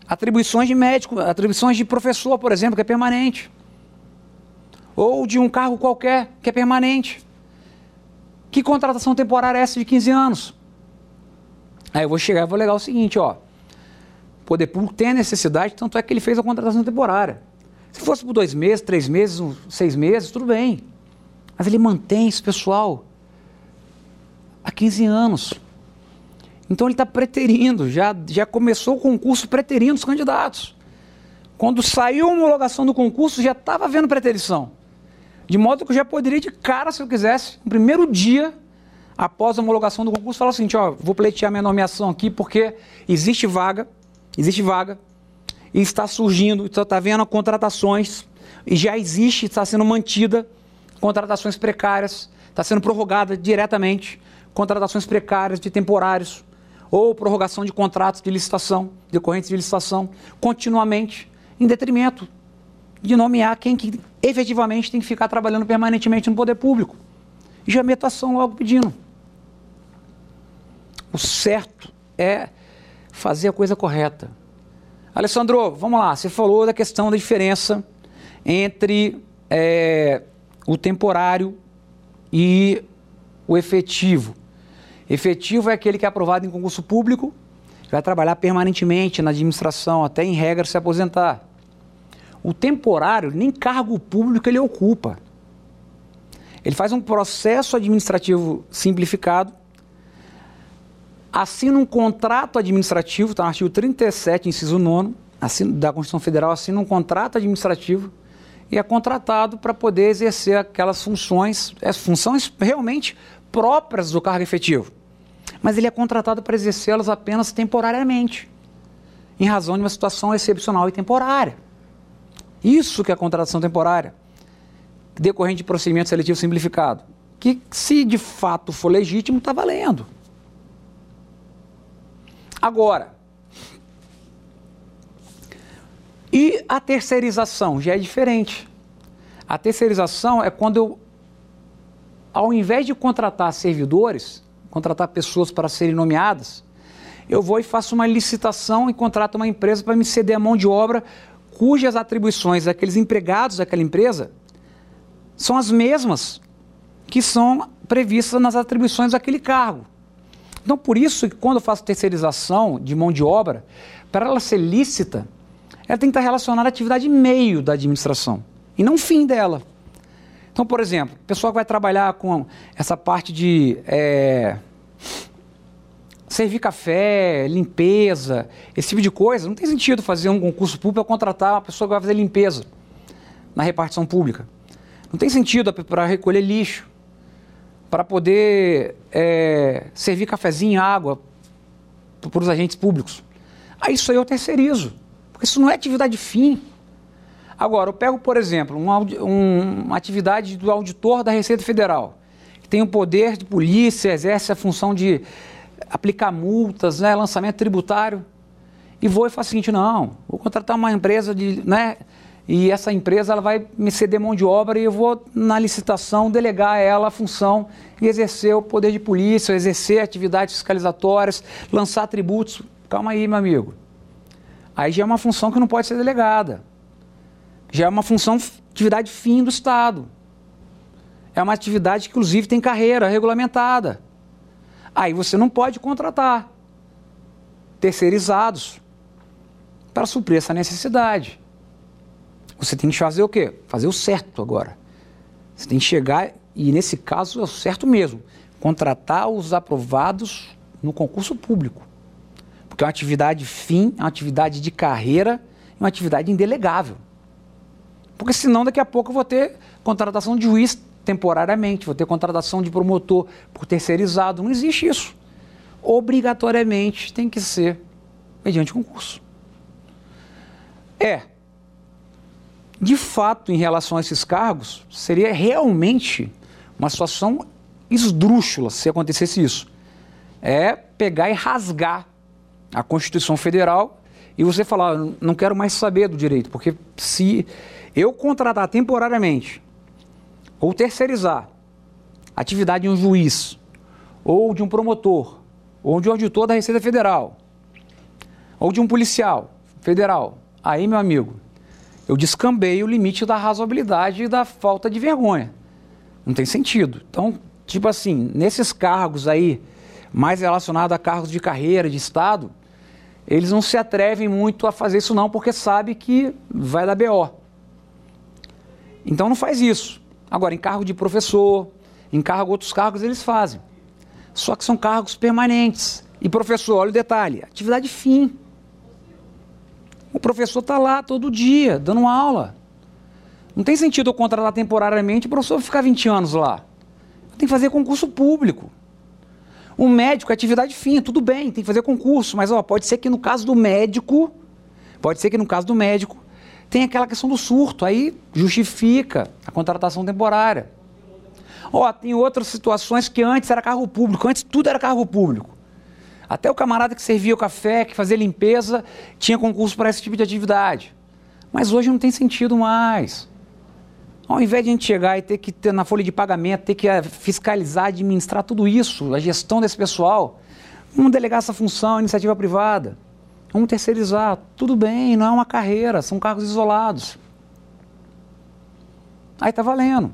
Atribuições de médico, atribuições de professor, por exemplo, que é permanente. Ou de um cargo qualquer que é permanente. Que contratação temporária é essa de 15 anos? Aí eu vou chegar e vou legar o seguinte, ó. O poder público tem a necessidade, tanto é que ele fez a contratação temporária. Se fosse por dois meses, três meses, seis meses, tudo bem. Mas ele mantém esse pessoal há 15 anos. Então ele está preterindo, já, já começou o concurso preterindo os candidatos. Quando saiu a homologação do concurso, já estava havendo preterição. De modo que eu já poderia, de cara, se eu quisesse, no primeiro dia, após a homologação do concurso, falar o seguinte, ó, vou pleitear minha nomeação aqui porque existe vaga, existe vaga, e está surgindo, está tá vendo contratações, e já existe, está sendo mantida contratações precárias, está sendo prorrogada diretamente, contratações precárias de temporários, ou prorrogação de contratos de licitação, decorrentes de licitação, continuamente, em detrimento de nomear quem que efetivamente tem que ficar trabalhando permanentemente no poder público. E já meto ação logo pedindo. O certo é fazer a coisa correta. Alessandro, vamos lá. Você falou da questão da diferença entre é, o temporário e o efetivo. Efetivo é aquele que é aprovado em concurso público, vai trabalhar permanentemente na administração, até em regra se aposentar. O temporário, nem cargo público ele ocupa. Ele faz um processo administrativo simplificado, assina um contrato administrativo, está no artigo 37, inciso 9 da Constituição Federal, assina um contrato administrativo e é contratado para poder exercer aquelas funções, as funções realmente próprias do cargo efetivo mas ele é contratado para exercê-las apenas temporariamente, em razão de uma situação excepcional e temporária. Isso que é a contratação temporária, decorrente de procedimento seletivo simplificado, que se de fato for legítimo, está valendo. Agora, e a terceirização já é diferente. A terceirização é quando eu, ao invés de contratar servidores, contratar pessoas para serem nomeadas, eu vou e faço uma licitação e contrato uma empresa para me ceder a mão de obra cujas atribuições daqueles empregados daquela empresa são as mesmas que são previstas nas atribuições daquele cargo. Então, por isso que quando eu faço terceirização de mão de obra, para ela ser lícita, ela tem que estar relacionada à atividade meio da administração e não fim dela. Então, por exemplo, o pessoal que vai trabalhar com essa parte de é, servir café, limpeza, esse tipo de coisa, não tem sentido fazer um concurso público para contratar uma pessoa que vai fazer limpeza na repartição pública. Não tem sentido para recolher lixo, para poder é, servir cafezinho água para os agentes públicos. Aí isso aí eu terceirizo, porque isso não é atividade fim. Agora, eu pego, por exemplo, um, um, uma atividade do auditor da Receita Federal, que tem o poder de polícia, exerce a função de aplicar multas, né, lançamento tributário, e vou e faço o seguinte, não, vou contratar uma empresa de, né, e essa empresa ela vai me ceder mão de obra e eu vou, na licitação, delegar a ela a função e exercer o poder de polícia, exercer atividades fiscalizatórias, lançar tributos. Calma aí, meu amigo. Aí já é uma função que não pode ser delegada já é uma função, atividade fim do Estado. É uma atividade que, inclusive, tem carreira regulamentada. Aí você não pode contratar terceirizados para suprir essa necessidade. Você tem que fazer o quê? Fazer o certo agora. Você tem que chegar, e nesse caso é o certo mesmo, contratar os aprovados no concurso público. Porque é uma atividade fim, é uma atividade de carreira, é uma atividade indelegável. Porque senão daqui a pouco eu vou ter contratação de juiz temporariamente, vou ter contratação de promotor por terceirizado. Não existe isso. Obrigatoriamente tem que ser mediante concurso. É. De fato, em relação a esses cargos, seria realmente uma situação esdrúxula se acontecesse isso. É pegar e rasgar a Constituição Federal e você falar, não quero mais saber do direito, porque se eu contratar temporariamente ou terceirizar atividade de um juiz ou de um promotor ou de um auditor da Receita Federal ou de um policial federal, aí, meu amigo, eu descambei o limite da razoabilidade e da falta de vergonha. Não tem sentido. Então, tipo assim, nesses cargos aí, mais relacionados a cargos de carreira, de Estado, eles não se atrevem muito a fazer isso não, porque sabe que vai dar BO. Então não faz isso. Agora, em cargo de professor, em cargo outros cargos eles fazem. Só que são cargos permanentes. E professor, olha o detalhe, atividade fim. O professor está lá todo dia, dando aula. Não tem sentido eu contratar temporariamente o professor ficar 20 anos lá. Tem que fazer concurso público. Um médico, atividade fim, tudo bem, tem que fazer concurso, mas ó, pode ser que no caso do médico, pode ser que no caso do médico, tem aquela questão do surto, aí justifica a contratação temporária. Ó, tem outras situações que antes era cargo público, antes tudo era cargo público. Até o camarada que servia o café, que fazia limpeza, tinha concurso para esse tipo de atividade. Mas hoje não tem sentido mais. Ao invés de a gente chegar e ter que ter na folha de pagamento, ter que eh, fiscalizar, administrar tudo isso, a gestão desse pessoal, vamos delegar essa função à iniciativa privada. Vamos terceirizar. Tudo bem, não é uma carreira, são cargos isolados. Aí está valendo.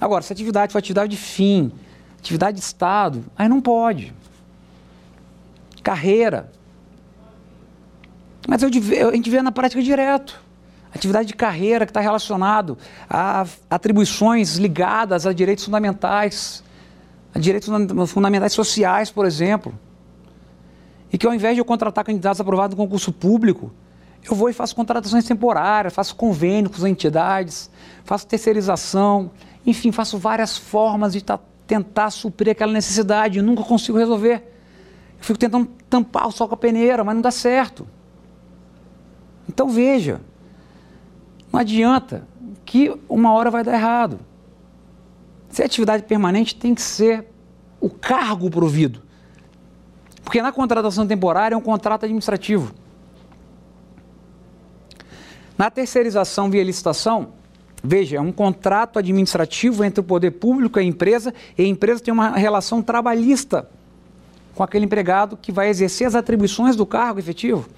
Agora, se a atividade for atividade de fim, atividade de Estado, aí não pode. Carreira. Mas eu, a gente vê na prática direto. Atividade de carreira que está relacionado a atribuições ligadas a direitos fundamentais, a direitos fundamentais sociais, por exemplo. E que ao invés de eu contratar candidatos aprovados no concurso público, eu vou e faço contratações temporárias, faço convênio com as entidades, faço terceirização, enfim, faço várias formas de tentar suprir aquela necessidade e nunca consigo resolver. Fico tentando tampar o sol com a peneira, mas não dá certo. Então veja, não adianta que uma hora vai dar errado. Se é atividade permanente, tem que ser o cargo provido. Porque na contratação temporária é um contrato administrativo. Na terceirização via licitação, veja, é um contrato administrativo entre o poder público e a empresa, e a empresa tem uma relação trabalhista com aquele empregado que vai exercer as atribuições do cargo efetivo.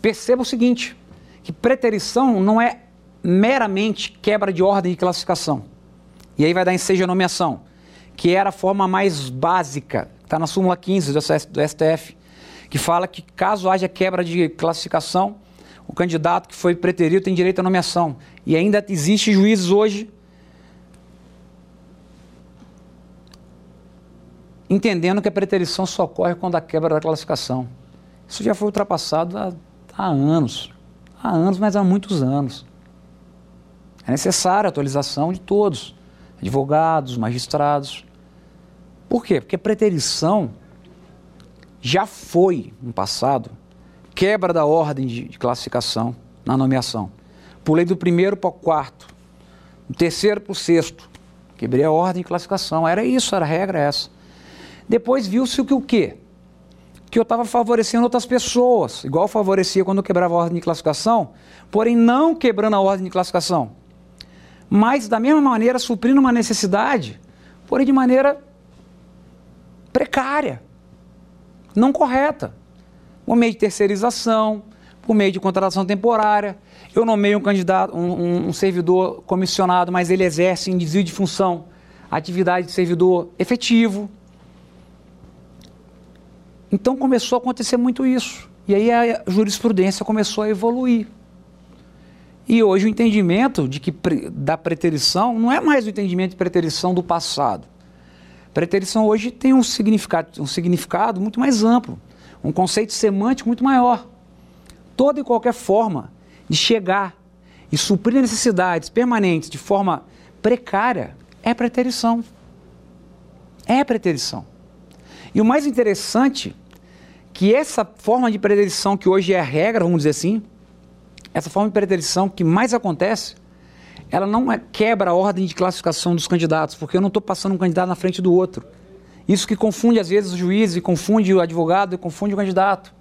Perceba o seguinte: que preterição não é meramente quebra de ordem de classificação. E aí vai dar ensejo a nomeação, que era a forma mais básica, está na súmula 15 do STF, que fala que caso haja quebra de classificação, o candidato que foi preterido tem direito à nomeação. E ainda existe juízes hoje entendendo que a preterição só ocorre quando há quebra da classificação. Isso já foi ultrapassado há, há anos há anos, mas há muitos anos. É necessária a atualização de todos, advogados, magistrados. Por quê? Porque preterição já foi, no passado, quebra da ordem de, de classificação na nomeação. Pulei do primeiro para o quarto, do terceiro para o sexto. Quebrei a ordem de classificação. Era isso, era a regra essa. Depois viu-se que o quê? que eu estava favorecendo outras pessoas, igual favorecia quando eu quebrava a ordem de classificação, porém não quebrando a ordem de classificação, mas da mesma maneira suprindo uma necessidade, porém de maneira precária, não correta, por meio de terceirização, por meio de contratação temporária. Eu nomeio um candidato, um, um, um servidor comissionado, mas ele exerce em desvio de função atividade de servidor efetivo, então começou a acontecer muito isso. E aí a jurisprudência começou a evoluir. E hoje o entendimento de que da preterição não é mais o entendimento de preterição do passado. Preterição hoje tem um significado, um significado muito mais amplo, um conceito semântico muito maior. Toda e qualquer forma de chegar e suprir necessidades permanentes de forma precária é preterição. É preterição. E o mais interessante que essa forma de preterição que hoje é regra, vamos dizer assim, essa forma de preterição que mais acontece, ela não é, quebra a ordem de classificação dos candidatos, porque eu não estou passando um candidato na frente do outro. Isso que confunde às vezes o juiz, e confunde o advogado, e confunde o candidato.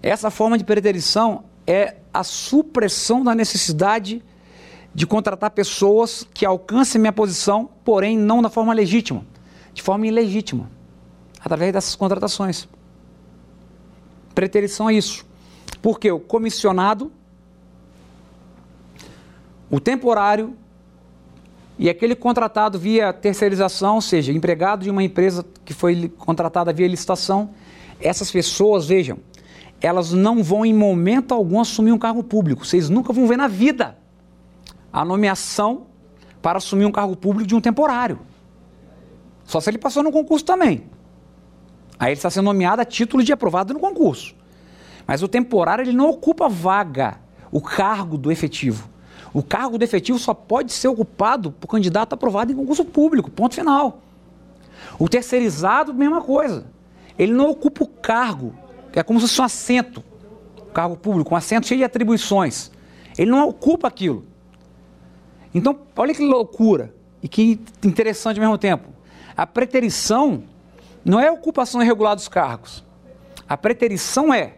Essa forma de preterição é a supressão da necessidade de contratar pessoas que alcancem minha posição, porém não da forma legítima, de forma ilegítima, através dessas contratações. Preterição é isso. Porque o comissionado, o temporário e aquele contratado via terceirização, ou seja, empregado de uma empresa que foi contratada via licitação, essas pessoas, vejam, elas não vão em momento algum assumir um cargo público. Vocês nunca vão ver na vida a nomeação para assumir um cargo público de um temporário. Só se ele passou no concurso também. Aí ele está sendo nomeado a título de aprovado no concurso. Mas o temporário ele não ocupa vaga, o cargo do efetivo. O cargo do efetivo só pode ser ocupado por candidato aprovado em concurso público, ponto final. O terceirizado, mesma coisa. Ele não ocupa o cargo, que é como se fosse um assento, cargo público, um assento cheio de atribuições. Ele não ocupa aquilo. Então, olha que loucura e que interessante ao mesmo tempo. A preterição não é ocupação irregular dos cargos. A preterição é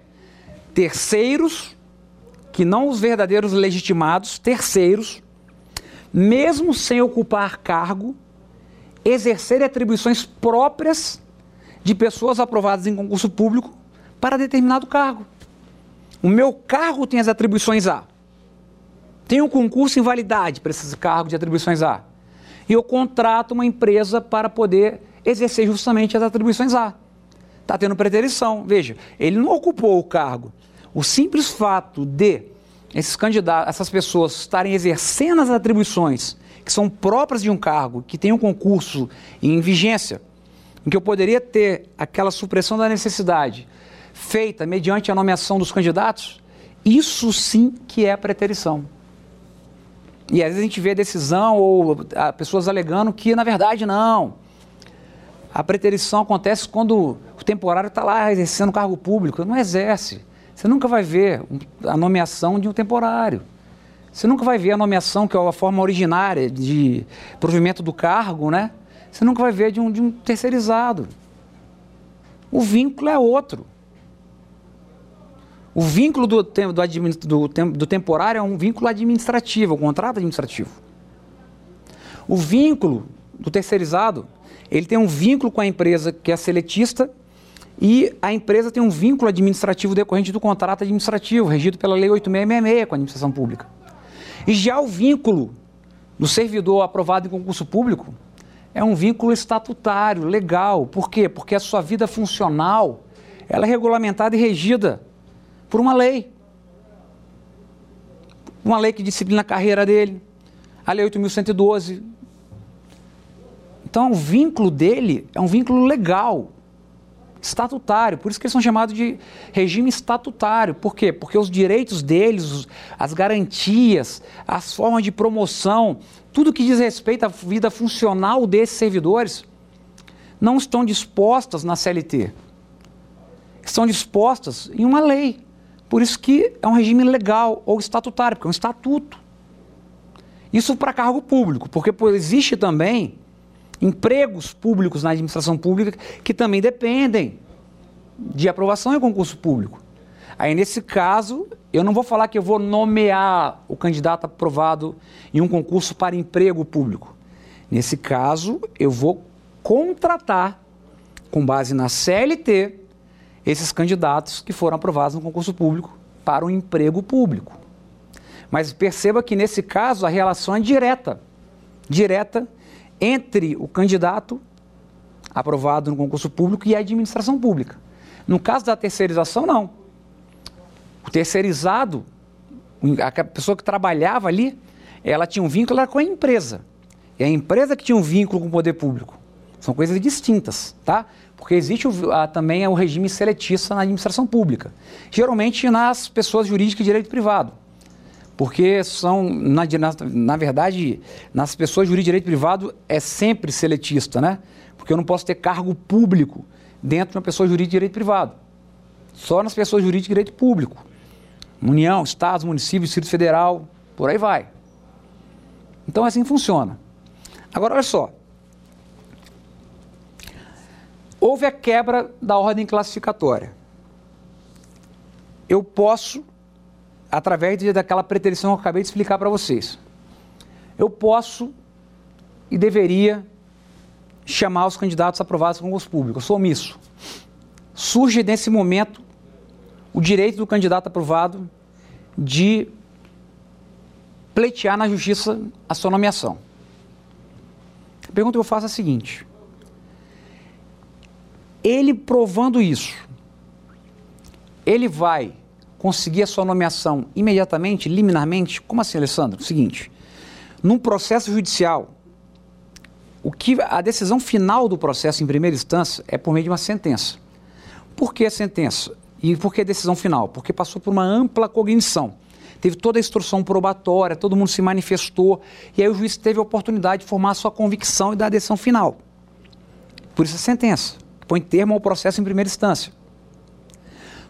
terceiros, que não os verdadeiros legitimados, terceiros, mesmo sem ocupar cargo, exercerem atribuições próprias de pessoas aprovadas em concurso público para determinado cargo. O meu cargo tem as atribuições A. Tem um concurso em validade para esse cargo de atribuições A. E eu contrato uma empresa para poder exercer justamente as atribuições A. Está tendo preterição. Veja, ele não ocupou o cargo. O simples fato de esses candidatos, essas pessoas estarem exercendo as atribuições que são próprias de um cargo, que tem um concurso em vigência, em que eu poderia ter aquela supressão da necessidade feita mediante a nomeação dos candidatos, isso sim que é preterição. E às vezes a gente vê decisão ou pessoas alegando que, na verdade, não. A preterição acontece quando o temporário está lá exercendo cargo público. Não exerce. Você nunca vai ver a nomeação de um temporário. Você nunca vai ver a nomeação, que é a forma originária de provimento do cargo, né? Você nunca vai ver de um, de um terceirizado. O vínculo é outro. O vínculo do, do, do, do temporário é um vínculo administrativo, um contrato administrativo. O vínculo do terceirizado, ele tem um vínculo com a empresa que é seletista e a empresa tem um vínculo administrativo decorrente do contrato administrativo, regido pela Lei 8666 com a administração pública. E já o vínculo do servidor aprovado em concurso público é um vínculo estatutário, legal. Por quê? Porque a sua vida funcional ela é regulamentada e regida por uma lei. Uma lei que disciplina a carreira dele. A Lei 8.112. Então, o vínculo dele é um vínculo legal, estatutário. Por isso que eles são chamados de regime estatutário. Por quê? Porque os direitos deles, as garantias, as formas de promoção, tudo que diz respeito à vida funcional desses servidores, não estão dispostas na CLT. Estão dispostas em uma lei. Por isso que é um regime legal ou estatutário, porque é um estatuto. Isso para cargo público, porque existe também empregos públicos na administração pública que também dependem de aprovação em concurso público. Aí, nesse caso, eu não vou falar que eu vou nomear o candidato aprovado em um concurso para emprego público. Nesse caso, eu vou contratar, com base na CLT, esses candidatos que foram aprovados no concurso público para o emprego público. Mas perceba que nesse caso a relação é direta. Direta entre o candidato aprovado no concurso público e a administração pública. No caso da terceirização, não. O terceirizado, a pessoa que trabalhava ali, ela tinha um vínculo com a empresa. É a empresa que tinha um vínculo com o poder público. São coisas distintas, tá? Porque existe o, a, também o regime seletista na administração pública, geralmente nas pessoas jurídicas de direito privado. Porque são, na, na, na verdade, nas pessoas de direito privado é sempre seletista, né? Porque eu não posso ter cargo público dentro de uma pessoa jurídica de direito privado. Só nas pessoas jurídicas de direito público. União, Estados, municípios, Distrito Federal, por aí vai. Então assim funciona. Agora olha só, Houve a quebra da ordem classificatória. Eu posso, através de, daquela preterição que eu acabei de explicar para vocês, eu posso e deveria chamar os candidatos aprovados com concurso público. Eu sou omisso. Surge nesse momento o direito do candidato aprovado de pleitear na justiça a sua nomeação. A pergunta que eu faço é a seguinte: ele provando isso, ele vai conseguir a sua nomeação imediatamente, liminarmente? Como assim, Alessandro? Seguinte, num processo judicial, o que a decisão final do processo em primeira instância é por meio de uma sentença. Por que a sentença? E por que a decisão final? Porque passou por uma ampla cognição. Teve toda a instrução probatória, todo mundo se manifestou, e aí o juiz teve a oportunidade de formar a sua convicção e dar a decisão final. Por isso a sentença, põe termo ao processo em primeira instância.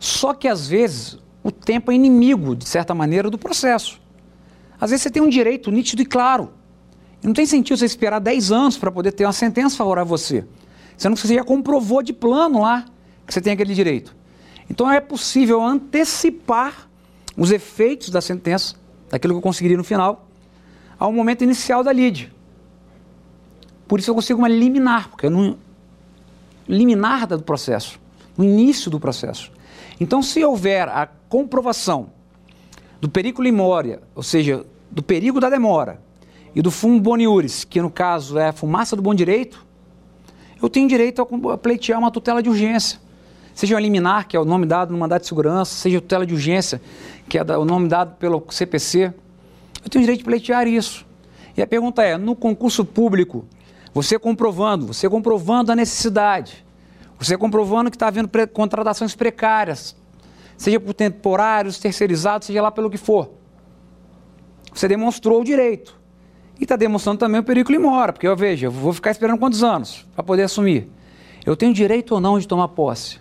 Só que às vezes o tempo é inimigo, de certa maneira, do processo. Às vezes você tem um direito nítido e claro. E não tem sentido você esperar 10 anos para poder ter uma sentença favorável a você. Sendo que você já comprovou de plano lá que você tem aquele direito. Então é possível antecipar os efeitos da sentença, daquilo que eu conseguiria no final, ao momento inicial da lide. Por isso eu consigo uma liminar, porque é no liminar do processo, no início do processo. Então, se houver a comprovação do perigo limória, ou seja, do perigo da demora, e do fumo boniuris, que no caso é a fumaça do bom direito, eu tenho direito a pleitear uma tutela de urgência. Seja o liminar, que é o nome dado no mandato de segurança, seja a tutela de urgência, que é o nome dado pelo CPC. Eu tenho direito de pleitear isso. E a pergunta é: no concurso público, você comprovando, você comprovando a necessidade, você comprovando que está havendo pre contratações precárias, seja por temporários, terceirizados, seja lá pelo que for. Você demonstrou o direito. E está demonstrando também o perigo mora, porque eu vejo, eu vou ficar esperando quantos anos para poder assumir? Eu tenho direito ou não de tomar posse?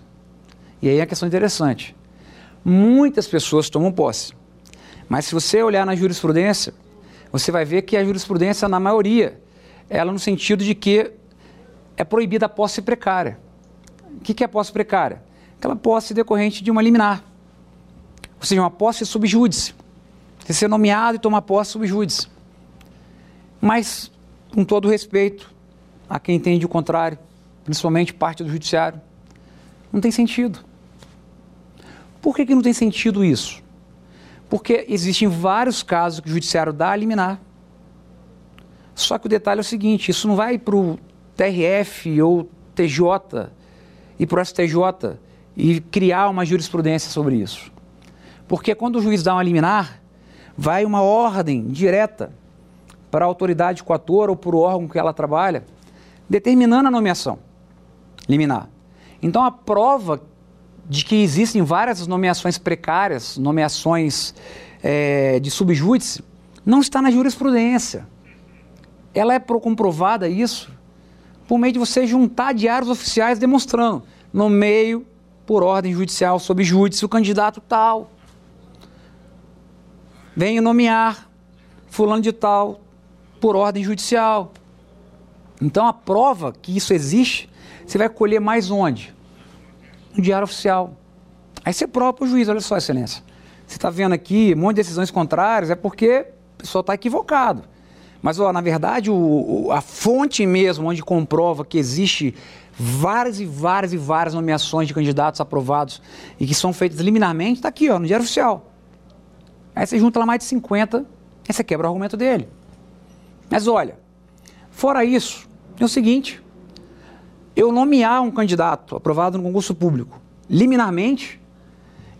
E aí é a questão interessante. Muitas pessoas tomam posse. Mas se você olhar na jurisprudência, você vai ver que a jurisprudência, na maioria, ela no sentido de que é proibida a posse precária. O que é posse precária? Aquela posse decorrente de uma liminar. Ou seja, uma posse subjúdice. Você ser nomeado e tomar posse subjúdice. Mas, com todo respeito a quem entende o contrário, principalmente parte do judiciário, não tem sentido. Por que, que não tem sentido isso? Porque existem vários casos que o judiciário dá a liminar. Só que o detalhe é o seguinte: isso não vai para o TRF ou TJ e para o STJ e criar uma jurisprudência sobre isso. Porque quando o juiz dá uma liminar, vai uma ordem direta para a autoridade coatora ou para o órgão que ela trabalha, determinando a nomeação liminar. Então a prova de que existem várias nomeações precárias, nomeações é, de subjúdice, não está na jurisprudência. Ela é comprovada isso por meio de você juntar diários oficiais demonstrando no meio por ordem judicial sob júdice o candidato tal. Venho nomear fulano de tal por ordem judicial. Então a prova que isso existe, você vai colher mais onde? no Diário Oficial. Aí você próprio juiz, olha só, excelência. Você está vendo aqui um monte de decisões contrárias, é porque o pessoal está equivocado. Mas, ó, na verdade, o, o, a fonte mesmo, onde comprova que existe várias e várias e várias nomeações de candidatos aprovados e que são feitas liminarmente, está aqui, ó, no Diário Oficial. Aí você junta lá mais de 50, aí você quebra o argumento dele. Mas olha, fora isso, é o seguinte, eu nomear um candidato aprovado no concurso público liminarmente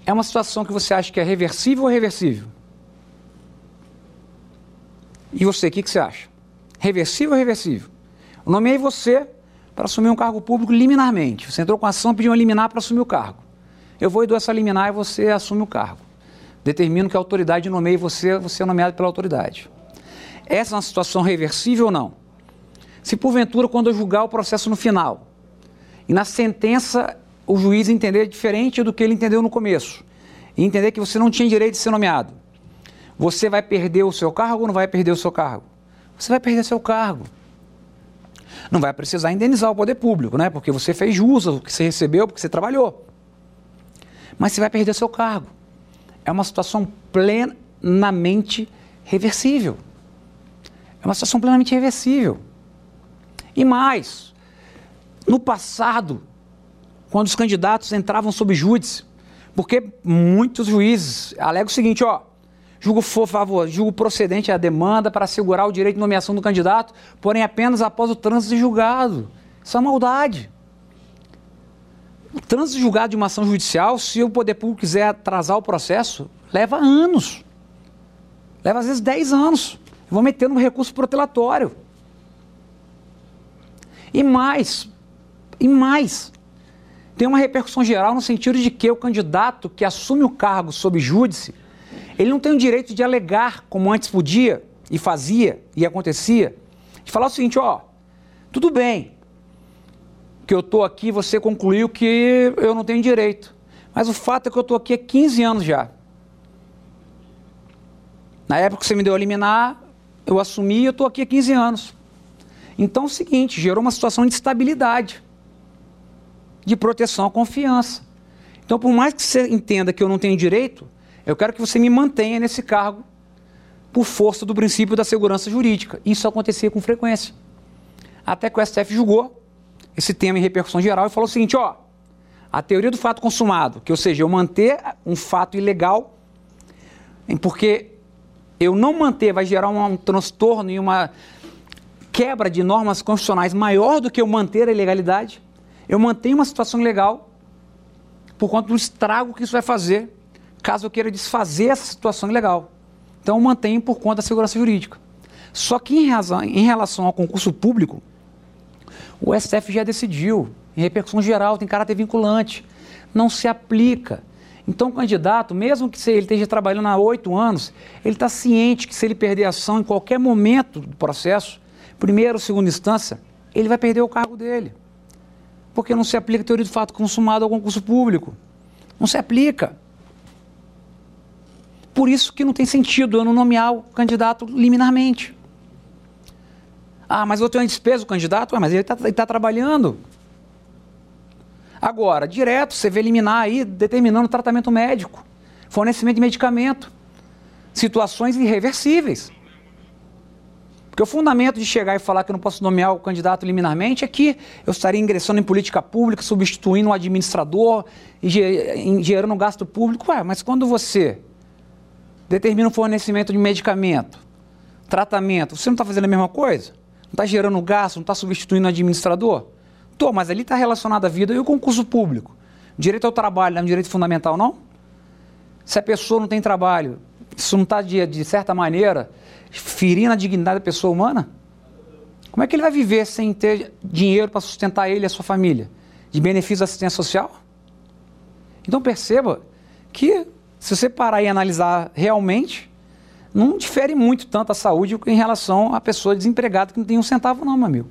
é uma situação que você acha que é reversível ou reversível? E você, o que, que você acha? Reversível ou reversível? Eu nomeei você para assumir um cargo público liminarmente. Você entrou com ação, pediu uma liminar para assumir o cargo. Eu vou e dou essa liminar e você assume o cargo. Determino que a autoridade nomeie você, você é nomeado pela autoridade. Essa é uma situação reversível ou não? Se porventura, quando eu julgar o processo no final, e na sentença o juiz entender diferente do que ele entendeu no começo, e entender que você não tinha direito de ser nomeado, você vai perder o seu cargo ou não vai perder o seu cargo? Você vai perder seu cargo. Não vai precisar indenizar o poder público, né? Porque você fez jus ao que você recebeu, porque você trabalhou. Mas você vai perder seu cargo. É uma situação plenamente reversível. É uma situação plenamente reversível. E mais, no passado, quando os candidatos entravam sob júdice, Porque muitos juízes alegam o seguinte, ó, julgo for favor, julgo procedente a demanda para assegurar o direito de nomeação do candidato, porém apenas após o trânsito julgado. Isso é maldade. O trânsito julgado de uma ação judicial, se o poder público quiser atrasar o processo, leva anos. Leva às vezes 10 anos. Vão meter no recurso protelatório. E mais, e mais, tem uma repercussão geral no sentido de que o candidato que assume o cargo sob júdice, ele não tem o direito de alegar, como antes podia e fazia e acontecia, de falar o seguinte, ó, tudo bem que eu estou aqui, você concluiu que eu não tenho direito, mas o fato é que eu estou aqui há 15 anos já. Na época que você me deu a liminar, eu assumi e eu estou aqui há 15 anos. Então é o seguinte, gerou uma situação de estabilidade de proteção à confiança. Então, por mais que você entenda que eu não tenho direito, eu quero que você me mantenha nesse cargo por força do princípio da segurança jurídica. Isso acontecia com frequência. Até que o STF julgou esse tema em repercussão geral e falou o seguinte: ó, a teoria do fato consumado, que ou seja, eu manter um fato ilegal, porque eu não manter vai gerar um, um transtorno e uma quebra de normas constitucionais maior do que eu manter a ilegalidade eu mantenho uma situação legal por conta do estrago que isso vai fazer caso eu queira desfazer essa situação ilegal. Então eu mantenho por conta da segurança jurídica. Só que em, razão, em relação ao concurso público, o STF já decidiu, em repercussão geral, tem caráter vinculante, não se aplica. Então, o candidato, mesmo que ele esteja trabalhando há oito anos, ele está ciente que se ele perder a ação em qualquer momento do processo, primeira ou segunda instância, ele vai perder o cargo dele porque não se aplica a teoria do fato consumado ao concurso público. Não se aplica. Por isso que não tem sentido eu não nomear o candidato liminarmente. Ah, mas eu tenho uma despesa o candidato? Ué, mas ele está tá trabalhando. Agora, direto, você vê liminar aí determinando tratamento médico, fornecimento de medicamento, situações irreversíveis. Porque o fundamento de chegar e falar que eu não posso nomear o candidato liminarmente é que eu estaria ingressando em política pública, substituindo um administrador e gerando gasto público. Ué, mas quando você determina o fornecimento de medicamento, tratamento, você não está fazendo a mesma coisa? Não está gerando gasto, não está substituindo o administrador? Estou, mas ali está relacionado à vida e o concurso público. Direito ao trabalho não é um direito fundamental, não? Se a pessoa não tem trabalho, isso não está, de, de certa maneira, ferindo a dignidade da pessoa humana? Como é que ele vai viver sem ter dinheiro para sustentar ele e a sua família? De benefício da assistência social? Então perceba que, se você parar e analisar realmente, não difere muito tanto a saúde em relação à pessoa desempregada que não tem um centavo, não, meu amigo.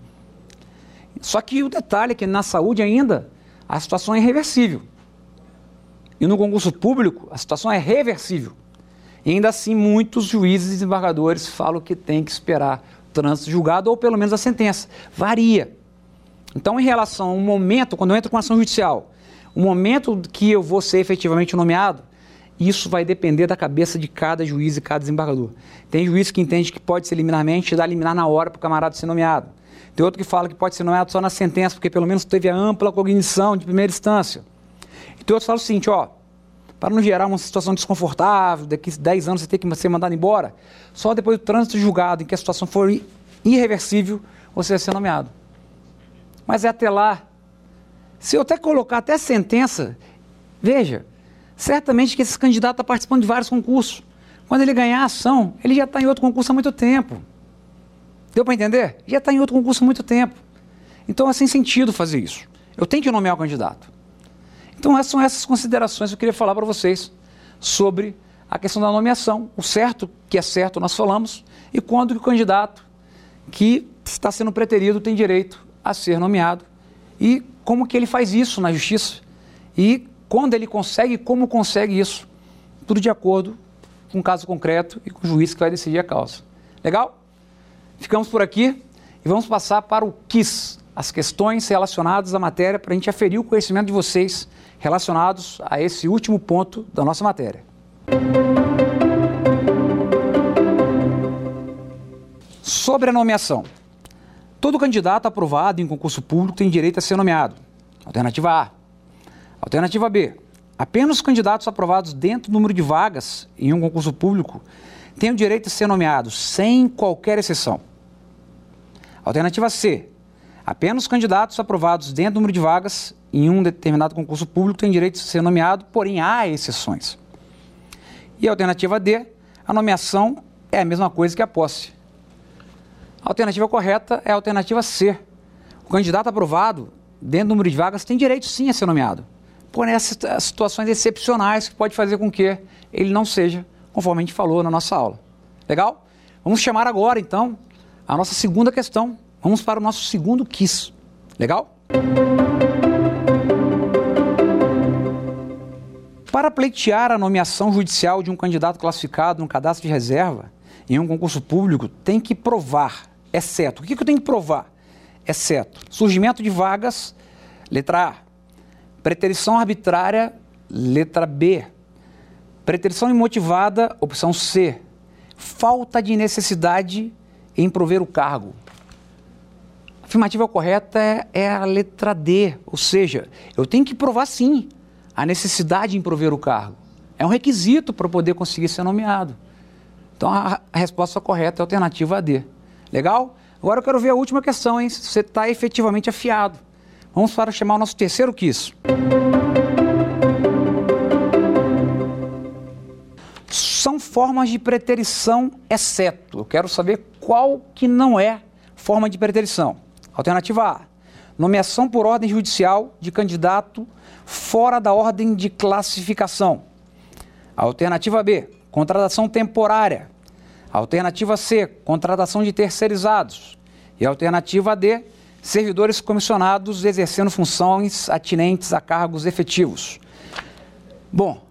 Só que o detalhe é que na saúde ainda a situação é irreversível. E no concurso público a situação é reversível. E ainda assim, muitos juízes e desembargadores falam que tem que esperar o trânsito julgado ou pelo menos a sentença. Varia. Então, em relação ao momento, quando eu entro com ação judicial, o momento que eu vou ser efetivamente nomeado, isso vai depender da cabeça de cada juiz e cada desembargador. Tem juiz que entende que pode ser liminarmente e dá liminar na hora para o camarada ser nomeado. Tem outro que fala que pode ser nomeado só na sentença, porque pelo menos teve a ampla cognição de primeira instância. E tem outros que falam o seguinte, ó, para não gerar uma situação desconfortável, daqui a 10 anos você ter que ser mandado embora, só depois do trânsito julgado, em que a situação for irreversível, você vai ser nomeado. Mas é até lá. Se eu até colocar até sentença, veja, certamente que esse candidato está participando de vários concursos. Quando ele ganhar a ação, ele já está em outro concurso há muito tempo. Deu para entender? Já está em outro concurso há muito tempo. Então é sem sentido fazer isso. Eu tenho que nomear o candidato. Então, essas são essas considerações que eu queria falar para vocês sobre a questão da nomeação. O certo, que é certo, nós falamos, e quando o candidato que está sendo preterido tem direito a ser nomeado. E como que ele faz isso na justiça. E quando ele consegue, como consegue isso. Tudo de acordo com o caso concreto e com o juiz que vai decidir a causa. Legal? Ficamos por aqui e vamos passar para o KISS, as questões relacionadas à matéria, para a gente aferir o conhecimento de vocês relacionados a esse último ponto da nossa matéria. Sobre a nomeação. Todo candidato aprovado em concurso público tem direito a ser nomeado. Alternativa A. Alternativa B. Apenas os candidatos aprovados dentro do número de vagas em um concurso público têm o direito de ser nomeados, sem qualquer exceção. Alternativa C. Apenas os candidatos aprovados dentro do número de vagas em um determinado concurso público têm direito de ser nomeado, porém há exceções. E a alternativa D. A nomeação é a mesma coisa que a posse. A alternativa correta é a alternativa C. O candidato aprovado dentro do número de vagas tem direito sim a ser nomeado porém as situações excepcionais que pode fazer com que ele não seja, conforme a gente falou na nossa aula. Legal? Vamos chamar agora, então, a nossa segunda questão. Vamos para o nosso segundo quiz. Legal? Para pleitear a nomeação judicial de um candidato classificado no cadastro de reserva em um concurso público, tem que provar, exceto. O que eu tenho que provar? Exceto surgimento de vagas, letra A, Preterição arbitrária, letra B. Preterição imotivada, opção C. Falta de necessidade em prover o cargo. A afirmativa correta é, é a letra D, ou seja, eu tenho que provar sim a necessidade em prover o cargo. É um requisito para poder conseguir ser nomeado. Então a, a resposta correta é a alternativa D. Legal? Agora eu quero ver a última questão, hein? Se você está efetivamente afiado. Vamos para chamar o nosso terceiro quiz. São formas de preterição exceto. Eu quero saber qual que não é forma de preterição. Alternativa A: nomeação por ordem judicial de candidato fora da ordem de classificação. Alternativa B: contratação temporária. Alternativa C: contratação de terceirizados. E alternativa D: servidores comissionados exercendo funções atinentes a cargos efetivos. Bom,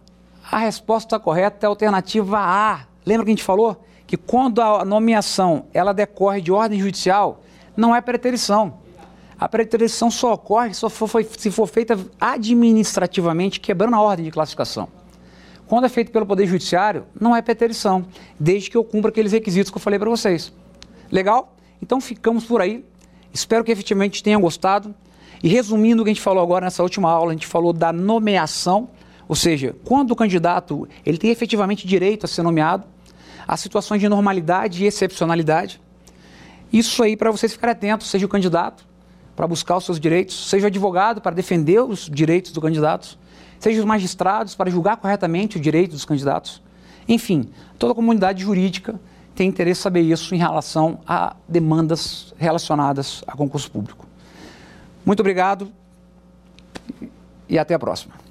a resposta correta é a alternativa A. Lembra que a gente falou que quando a nomeação ela decorre de ordem judicial, não é preterição. A preterição só ocorre for, se for feita administrativamente, quebrando a ordem de classificação. Quando é feito pelo Poder Judiciário, não é preterição, desde que eu cumpra aqueles requisitos que eu falei para vocês. Legal? Então ficamos por aí. Espero que efetivamente tenham gostado. E resumindo o que a gente falou agora nessa última aula, a gente falou da nomeação, ou seja, quando o candidato ele tem efetivamente direito a ser nomeado, as situações de normalidade e excepcionalidade. Isso aí para vocês ficarem atentos, seja o candidato para buscar os seus direitos, seja o advogado para defender os direitos do candidato, seja os magistrados para julgar corretamente o direito dos candidatos. Enfim, toda a comunidade jurídica tem interesse em saber isso em relação a demandas relacionadas a concurso público. Muito obrigado e até a próxima.